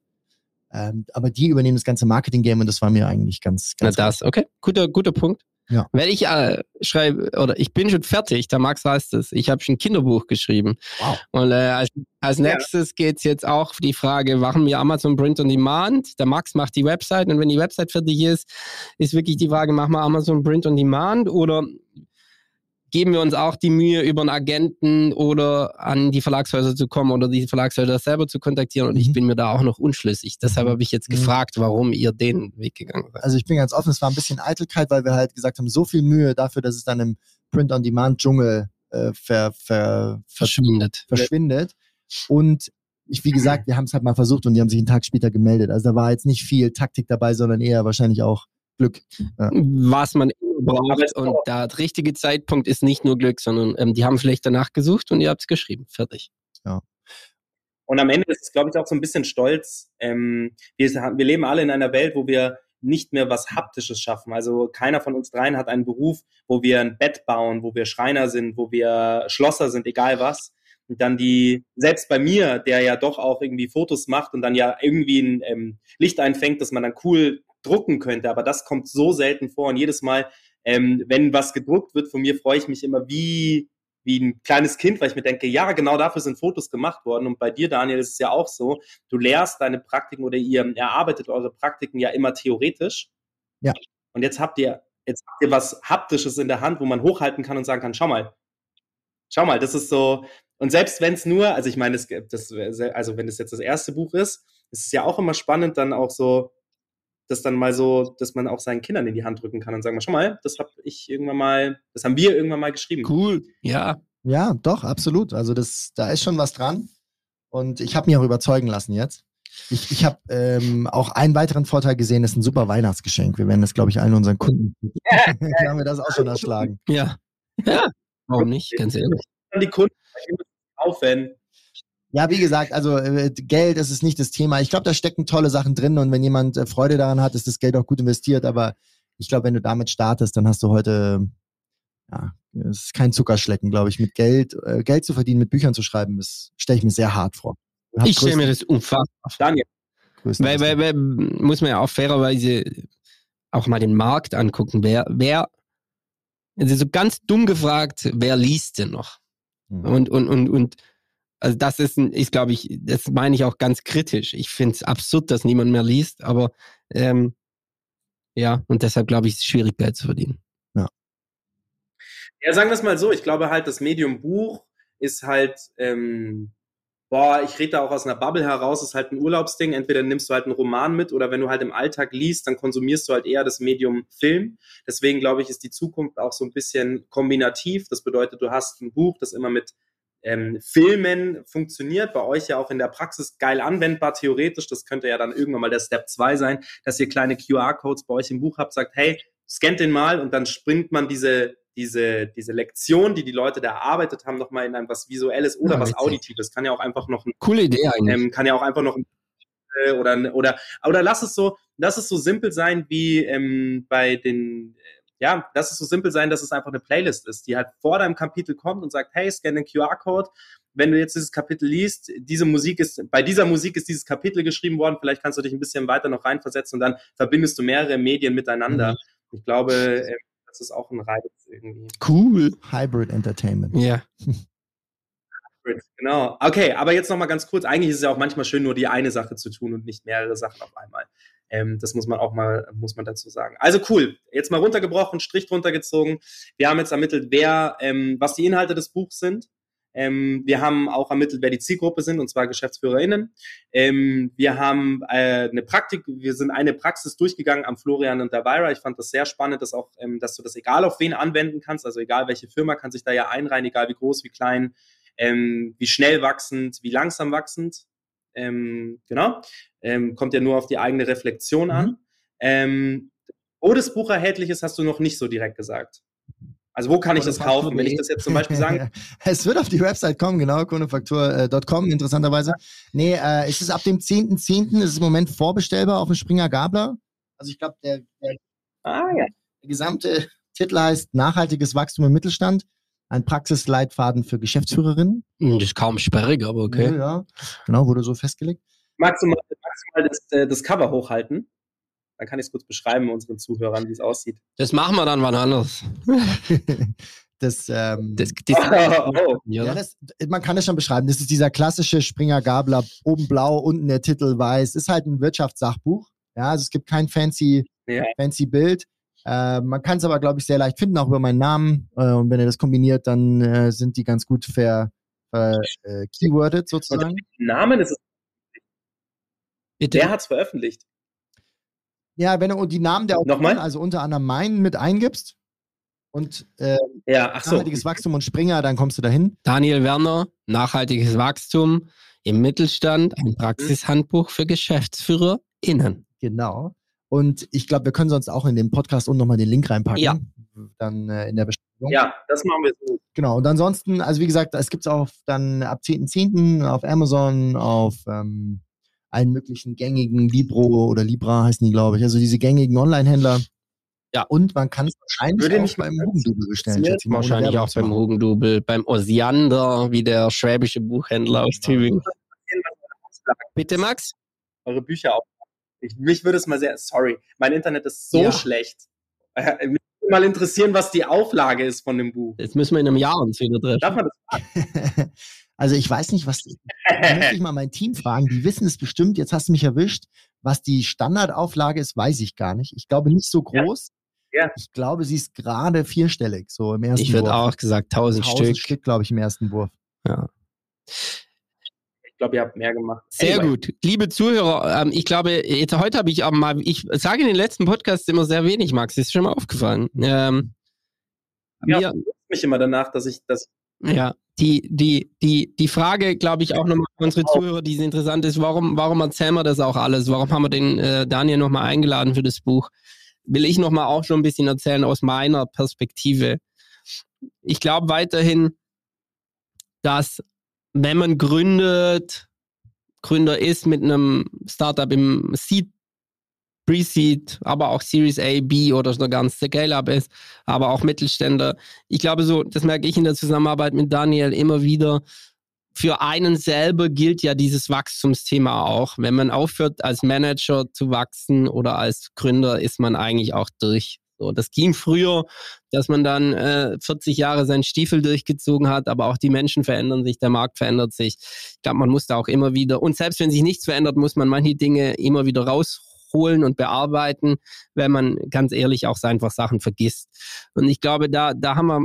Ähm, aber die übernehmen das ganze Marketing-Game und das war mir eigentlich ganz, ganz Na das, okay, guter, guter Punkt. Ja. Weil ich äh, schreibe, oder ich bin schon fertig, der Max weiß es. Ich habe schon ein Kinderbuch geschrieben. Wow. Und äh, als, als nächstes ja. geht es jetzt auch die Frage, machen wir Amazon Print on Demand? Der Max macht die Website und wenn die Website fertig ist, ist wirklich die Frage, machen wir Amazon Print on Demand oder geben wir uns auch die Mühe, über einen Agenten oder an die Verlagshäuser zu kommen oder die Verlagshäuser selber zu kontaktieren. Und mhm. ich bin mir da auch noch unschlüssig. Deshalb mhm. habe ich jetzt mhm. gefragt, warum ihr den Weg gegangen seid. Also ich bin ganz offen, es war ein bisschen Eitelkeit, weil wir halt gesagt haben, so viel Mühe dafür, dass es dann im Print-on-Demand-Dschungel äh, ver, ver, verschwindet. verschwindet. Und ich, wie gesagt, wir haben es halt mal versucht und die haben sich einen Tag später gemeldet. Also da war jetzt nicht viel Taktik dabei, sondern eher wahrscheinlich auch Glück. Ja. Was man braucht und der richtige Zeitpunkt ist nicht nur Glück, sondern ähm, die haben vielleicht danach gesucht und ihr habt es geschrieben. Fertig. Ja. Und am Ende ist es, glaube ich, auch so ein bisschen stolz. Ähm, wir, wir leben alle in einer Welt, wo wir nicht mehr was Haptisches schaffen. Also keiner von uns dreien hat einen Beruf, wo wir ein Bett bauen, wo wir Schreiner sind, wo wir Schlosser sind, egal was. Und dann die, selbst bei mir, der ja doch auch irgendwie Fotos macht und dann ja irgendwie ein ähm, Licht einfängt, dass man dann cool drucken könnte, aber das kommt so selten vor und jedes Mal, ähm, wenn was gedruckt wird von mir, freue ich mich immer wie, wie ein kleines Kind, weil ich mir denke, ja, genau dafür sind Fotos gemacht worden. Und bei dir, Daniel, ist es ja auch so. Du lehrst deine Praktiken oder ihr erarbeitet eure Praktiken ja immer theoretisch. Ja. Und jetzt habt ihr, jetzt habt ihr was Haptisches in der Hand, wo man hochhalten kann und sagen kann, schau mal, schau mal, das ist so. Und selbst wenn es nur, also ich meine, das, das, also wenn das jetzt das erste Buch ist, ist es ja auch immer spannend, dann auch so das dann mal so, dass man auch seinen Kindern in die Hand drücken kann und sagen, mal, schau mal, das habe ich irgendwann mal, das haben wir irgendwann mal geschrieben. Cool, ja. Ja, doch, absolut. Also das, da ist schon was dran. Und ich habe mich auch überzeugen lassen jetzt. Ich, ich habe ähm, auch einen weiteren Vorteil gesehen, das ist ein super Weihnachtsgeschenk. Wir werden das, glaube ich, allen unseren Kunden. haben wir das auch schon erschlagen. Ja. Ja. Warum nicht? Ganz ehrlich. Die Kunden kaufen. Ja, wie gesagt, also äh, Geld ist es nicht das Thema. Ich glaube, da stecken tolle Sachen drin und wenn jemand äh, Freude daran hat, ist das Geld auch gut investiert. Aber ich glaube, wenn du damit startest, dann hast du heute, ja, es ist kein Zuckerschlecken, glaube ich. Mit Geld, äh, Geld zu verdienen, mit Büchern zu schreiben, das stelle ich mir sehr hart vor. Ich stelle mir das unfassbar vor. Daniel. Weil, weil, weil, muss man ja auch fairerweise auch mal den Markt angucken. Wer, wer, also so ganz dumm gefragt, wer liest denn noch? Mhm. Und, und, und, und, also das ist, ein- ist glaube ich, das meine ich auch ganz kritisch. Ich finde es absurd, dass niemand mehr liest, aber ähm, ja, und deshalb glaube ich, ist es schwierig, Geld zu verdienen. Ja, sagen wir es mal so, ich glaube halt, das Medium Buch ist halt, ähm, boah, ich rede da auch aus einer Bubble heraus, ist halt ein Urlaubsding. Entweder nimmst du halt einen Roman mit oder wenn du halt im Alltag liest, dann konsumierst du halt eher das Medium Film. Deswegen glaube ich, ist die Zukunft auch so ein bisschen kombinativ. Das bedeutet, du hast ein Buch, das immer mit ähm, Filmen funktioniert, bei euch ja auch in der Praxis geil anwendbar, theoretisch. Das könnte ja dann irgendwann mal der Step 2 sein, dass ihr kleine QR-Codes bei euch im Buch habt, sagt, hey, scannt den mal und dann springt man diese, diese, diese Lektion, die die Leute da erarbeitet haben, nochmal in ein was Visuelles oder Ja, was witzig. Auditives. Kann ja auch einfach noch ein Coole Idee eigentlich. ähm, kann ja auch einfach noch ein äh, oder oder oder lass es so, lass es so simpel sein wie ähm, bei den ja, lass es so simpel sein, dass es einfach eine Playlist ist, die halt vor deinem Kapitel kommt und sagt, hey, scan den QR-Code. Wenn du jetzt dieses Kapitel liest, diese Musik ist, bei dieser Musik ist dieses Kapitel geschrieben worden, vielleicht kannst du dich ein bisschen weiter noch reinversetzen und dann verbindest du mehrere Medien miteinander. Ich glaube, äh, das ist auch ein Reiz irgendwie. Cool. Hybrid Entertainment. Ja. Genau. Okay, aber jetzt noch mal ganz kurz. Eigentlich ist es ja auch manchmal schön, nur die eine Sache zu tun und nicht mehrere Sachen auf einmal. Ähm, das muss man auch mal, muss man dazu sagen. Also cool. Jetzt mal runtergebrochen, Strich drunter gezogen. Wir haben jetzt ermittelt, wer, ähm, was die Inhalte des Buchs sind. Ähm, wir haben auch ermittelt, wer die Zielgruppe sind, und zwar GeschäftsführerInnen. Ähm, wir haben äh, eine Praktik, wir sind eine Praxis durchgegangen am Florian und der Vira. Ich fand das sehr spannend, dass auch, ähm, dass du das egal auf wen anwenden kannst, also egal welche Firma kann sich da ja einreihen, egal wie groß, wie klein, ähm, wie schnell wachsend, wie langsam wachsend. Ähm, genau. Ähm, kommt ja nur auf die eigene Reflexion an. Ähm, wo das Buch erhältlich ist, hast du noch nicht so direkt gesagt. Also wo kann ich das kaufen? Wenn ich das jetzt zum Beispiel sagen, es wird auf die Website kommen, genau, kundefaktur.com, interessanterweise. Nee, äh, es ist ab dem 10.10., es ist im Moment vorbestellbar auf dem Springer Gabler. Also ich glaube, der, der ah ja, Der gesamte Titel heißt Nachhaltiges Wachstum im Mittelstand. Ein Praxisleitfaden für Geschäftsführerinnen. Hm, Das ist kaum sperrig, aber okay. Ja, ja. Genau, wurde so festgelegt. magst du mal, magst du mal das, äh, das Cover hochhalten? Dann kann ich es kurz beschreiben unseren Zuhörern, wie es aussieht. Das machen wir dann wann anders. das, ähm, Das, das, Oh, oh. ja, ja, das, man kann es schon beschreiben. Das ist dieser klassische Springer Gabler, oben blau, unten der Titel weiß. Ist halt ein Wirtschaftssachbuch. Ja, also es gibt kein fancy, Ja. fancy Bild. Äh, man kann es aber, glaube ich, sehr leicht finden, auch über meinen Namen. Äh, und wenn ihr das kombiniert, dann äh, sind die ganz gut ver, ver äh, keywordet sozusagen. den Namen ist es, bitte. wer hat es veröffentlicht? Ja, wenn du die Namen der Autoren, Nochmal? also unter anderem meinen, mit eingibst und äh, Ja, ach so. nachhaltiges Wachstum und Springer, dann kommst du dahin. Daniel Werner, nachhaltiges Wachstum im Mittelstand, ein Praxishandbuch für GeschäftsführerInnen. Genau. Und ich glaube, wir können sonst auch in dem Podcast unten nochmal den Link reinpacken. Ja. Dann äh, in der Beschreibung. Ja, das machen wir so. Genau. Und ansonsten, also wie gesagt, es gibt es auch dann ab 10.10. auf Amazon, auf ähm, allen möglichen gängigen Libro oder Libra heißen die, glaube ich. Also diese gängigen Online-Händler. Ja. Und man kann es wahrscheinlich Würde auch beim Hugendubel bestellen. Wahrscheinlich auch beim. Hugendubel, beim Osiander, wie der schwäbische Buchhändler aus Tübingen. Bitte, Max? Eure Bücher auf. Ich, mich würde es mal sehr, sorry, mein Internet ist so Ja. schlecht. Äh, mich würde mal interessieren, was die Auflage ist von dem Buch. Jetzt müssen wir in einem Jahr uns wieder treffen. Darf man das? also ich weiß nicht, was. Da müsste ich mal mein Team fragen. Die wissen es bestimmt. Jetzt hast du mich erwischt. Was die Standardauflage ist, weiß ich gar nicht. Ich glaube nicht so Ja. groß. Ja. Ich glaube, sie ist gerade vierstellig, so im ersten Ich würde Wurf. auch gesagt 1000 1000 Stück. Stück, glaube ich, im ersten Wurf. Ich glaube, ihr habt mehr gemacht. Sehr Anyway. gut. Liebe Zuhörer, ähm, ich glaube, jetzt heute habe ich auch mal, ich sage in den letzten Podcasts immer sehr wenig, Max, ist schon mal aufgefallen. Ähm, Ja. mir, mich immer danach, dass ich das. Ja, die, die, die, die Frage, glaube ich, auch nochmal für unsere Zuhörer, die interessant ist, warum, warum erzählen wir das auch alles? Warum haben wir den äh, Daniel nochmal eingeladen für das Buch? Will ich nochmal auch schon ein bisschen erzählen aus meiner Perspektive. Ich glaube weiterhin, dass wenn man gründet, Gründer ist mit einem Startup im Seed, Pre-Seed, aber auch Series A, B oder sogar ein Scale-Up ist, aber auch Mittelständler. Ich glaube so, das merke ich in der Zusammenarbeit mit Daniel immer wieder, für einen selber gilt ja dieses Wachstumsthema auch. Wenn man aufhört, als Manager zu wachsen oder als Gründer, ist man eigentlich auch durch. So, das ging früher, dass man dann äh, 40 Jahre seinen Stiefel durchgezogen hat, aber auch die Menschen verändern sich, der Markt verändert sich. Ich glaube, man muss da auch immer wieder, und selbst wenn sich nichts verändert, muss man manche Dinge immer wieder rausholen und bearbeiten, wenn man ganz ehrlich auch einfach Sachen vergisst. Und ich glaube, da, da haben wir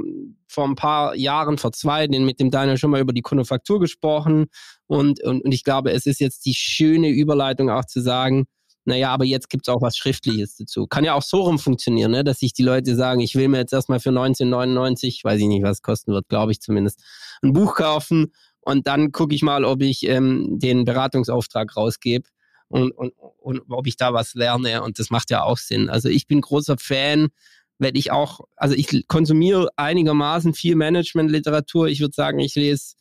vor ein paar Jahren, vor zwei, den mit dem Daniel schon mal über die Konufaktur gesprochen. Und, und, und ich glaube, es ist jetzt die schöne Überleitung auch zu sagen, naja, aber jetzt gibt es auch was Schriftliches dazu. Kann ja auch so rum funktionieren, ne? dass sich die Leute sagen, ich will mir jetzt erstmal für 1999, weiß ich nicht, was es kosten wird, glaube ich zumindest, ein Buch kaufen und dann gucke ich mal, ob ich ähm, den Beratungsauftrag rausgebe und, und, und ob ich da was lerne und das macht ja auch Sinn. Also ich bin großer Fan, werde ich auch, also ich konsumiere einigermaßen viel Management-Literatur. Ich würde sagen, ich lese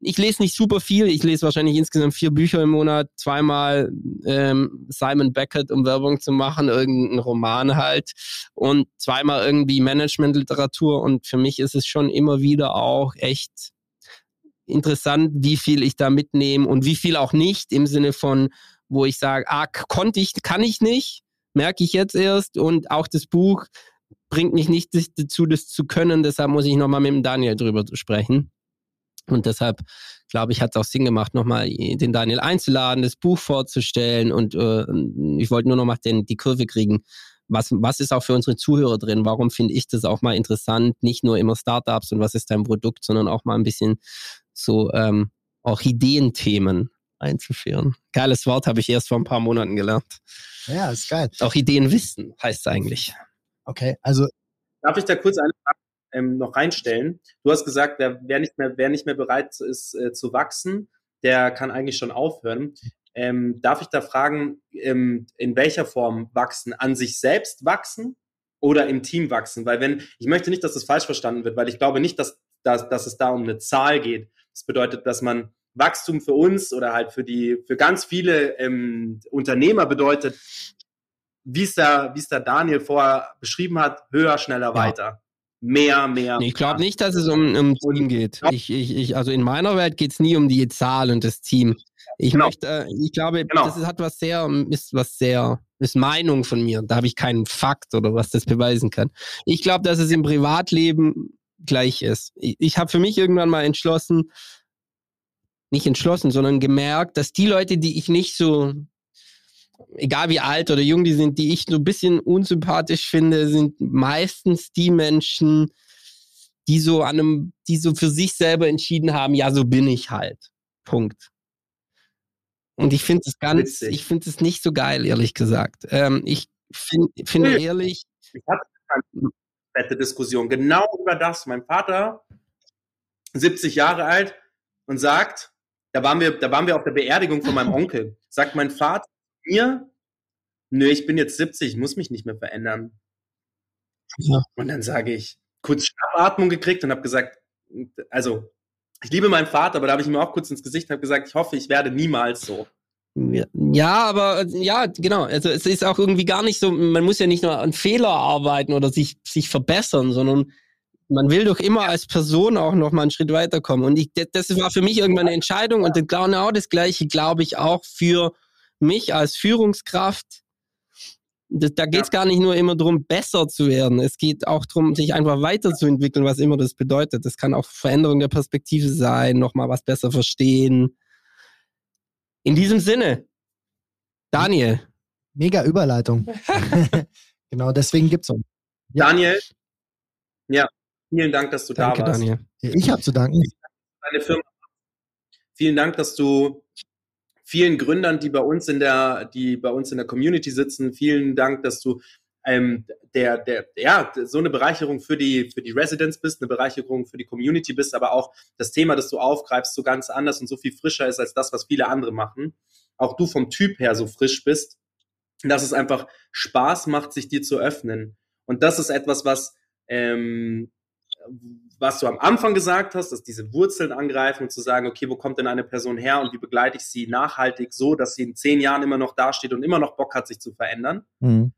ich lese nicht super viel. Ich lese wahrscheinlich insgesamt vier Bücher im Monat, zweimal ähm, Simon Beckett, um Werbung zu machen, irgendein Roman halt und zweimal irgendwie Managementliteratur. Und für mich ist es schon immer wieder auch echt interessant, wie viel ich da mitnehme und wie viel auch nicht im Sinne von, wo ich sage, ah, konnte ich, kann ich nicht, merke ich jetzt erst und auch das Buch bringt mich nicht dazu, das zu können. Deshalb muss ich nochmal mit dem Daniel drüber sprechen. Und deshalb, glaube ich, hat es auch Sinn gemacht, nochmal den Daniel einzuladen, das Buch vorzustellen. Und äh, ich wollte nur noch mal den, die Kurve kriegen. Was, was ist auch für unsere Zuhörer drin? Warum finde ich das auch mal interessant? Nicht nur immer Startups und was ist dein Produkt, sondern auch mal ein bisschen so ähm, auch Ideenthemen einzuführen. Geiles Wort habe ich erst vor ein paar Monaten gelernt. Ja, ist geil. Auch Ideenwissen heißt es eigentlich. Okay, also. Darf ich da kurz eine Frage ähm, noch reinstellen. Du hast gesagt, wer, wer, nicht, mehr, wer nicht mehr bereit ist äh, zu wachsen, der kann eigentlich schon aufhören. Ähm, darf ich da fragen, ähm, in welcher Form wachsen? An sich selbst wachsen oder im Team wachsen? Weil wenn, ich möchte nicht, dass das falsch verstanden wird, weil ich glaube nicht, dass, dass, dass es da um eine Zahl geht. Das bedeutet, dass man Wachstum für uns oder halt für die, für ganz viele ähm, Unternehmer bedeutet, wie es da, wie es da Daniel vorher beschrieben hat, höher, schneller, ja. weiter mehr, mehr. Ich glaube nicht, dass es um, um Team geht. Ich, ich, ich, also in meiner Welt geht es nie um die Zahl und das Team. Ich genau. möchte, äh, ich glaube, genau. das ist, hat was sehr, ist was sehr, ist Meinung von mir. Da habe ich keinen Fakt oder was das beweisen kann. Ich glaube, dass es im Privatleben gleich ist. Ich, ich habe für mich irgendwann mal entschlossen, nicht entschlossen, sondern gemerkt, dass die Leute, die ich nicht so egal wie alt oder jung die sind, die ich so ein bisschen unsympathisch finde, sind meistens die Menschen, die so an einem, die so für sich selber entschieden haben, ja, so bin ich halt. Punkt. Und ich finde es ganz, Witzig. ich finde es nicht so geil, ehrlich gesagt. Ähm, ich find, finde nee. ehrlich. Ich hatte eine fette Diskussion genau über das. Mein Vater, 70 Jahre alt, und sagt, da waren wir, da waren wir auf der Beerdigung von meinem Onkel. Sagt mein Vater, mir, nö, ich bin jetzt 70, ich muss mich nicht mehr verändern. Ja. Und dann sage ich, kurz Schnappatmung gekriegt und habe gesagt, also ich liebe meinen Vater, aber da habe ich ihm auch kurz ins Gesicht und gesagt, ich hoffe, ich werde niemals so. Ja, aber ja, genau. Also es ist auch irgendwie gar nicht so, man muss ja nicht nur an Fehler arbeiten oder sich, sich verbessern, sondern man will doch immer als Person auch noch mal einen Schritt weiterkommen. Und ich, das war für mich irgendwann eine Entscheidung und genau das Gleiche glaube ich auch für mich als Führungskraft, das, da geht es ja. gar nicht nur immer darum, besser zu werden. Es geht auch darum, sich einfach weiterzuentwickeln, was immer das bedeutet. Das kann auch Veränderung der Perspektive sein, nochmal was besser verstehen. In diesem Sinne, Daniel. Mega Überleitung. genau, deswegen gibt es uns. Ja. Daniel, ja, vielen Dank, dass du Danke, da warst. Daniel. Ich habe zu danken. Deine Firma. Vielen Dank, dass du vielen Gründern, die bei uns in der, die bei uns in der Community sitzen. Vielen Dank, dass du ähm, der, der, ja, so eine Bereicherung für die, für die Residents bist, eine Bereicherung für die Community bist, aber auch das Thema, das du aufgreifst, so ganz anders und so viel frischer ist als das, was viele andere machen. Auch du vom Typ her so frisch bist, dass es einfach Spaß macht, sich dir zu öffnen. Und das ist etwas, was ähm, was du am Anfang gesagt hast, dass diese Wurzeln angreifen und zu sagen, okay, wo kommt denn eine Person her und wie begleite ich sie nachhaltig so, dass sie in zehn Jahren immer noch dasteht und immer noch Bock hat, sich zu verändern. Mhm.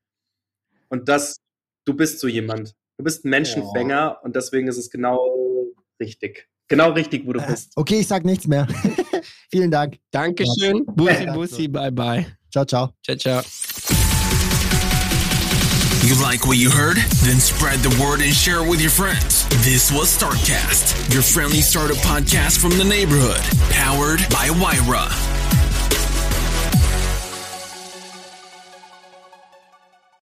Und das, du bist so jemand. Du bist ein Menschenfänger oh. und deswegen ist es genau richtig. genau richtig, wo du bist. Okay, ich sag nichts mehr. Vielen Dank. Dankeschön. Bussi, Bussi, bye bye. Ciao, ciao. Ciao, ciao. You like what you heard? Then spread the word and share it with your friends. This was Startcast, your friendly startup podcast from the neighborhood, powered by Wyra.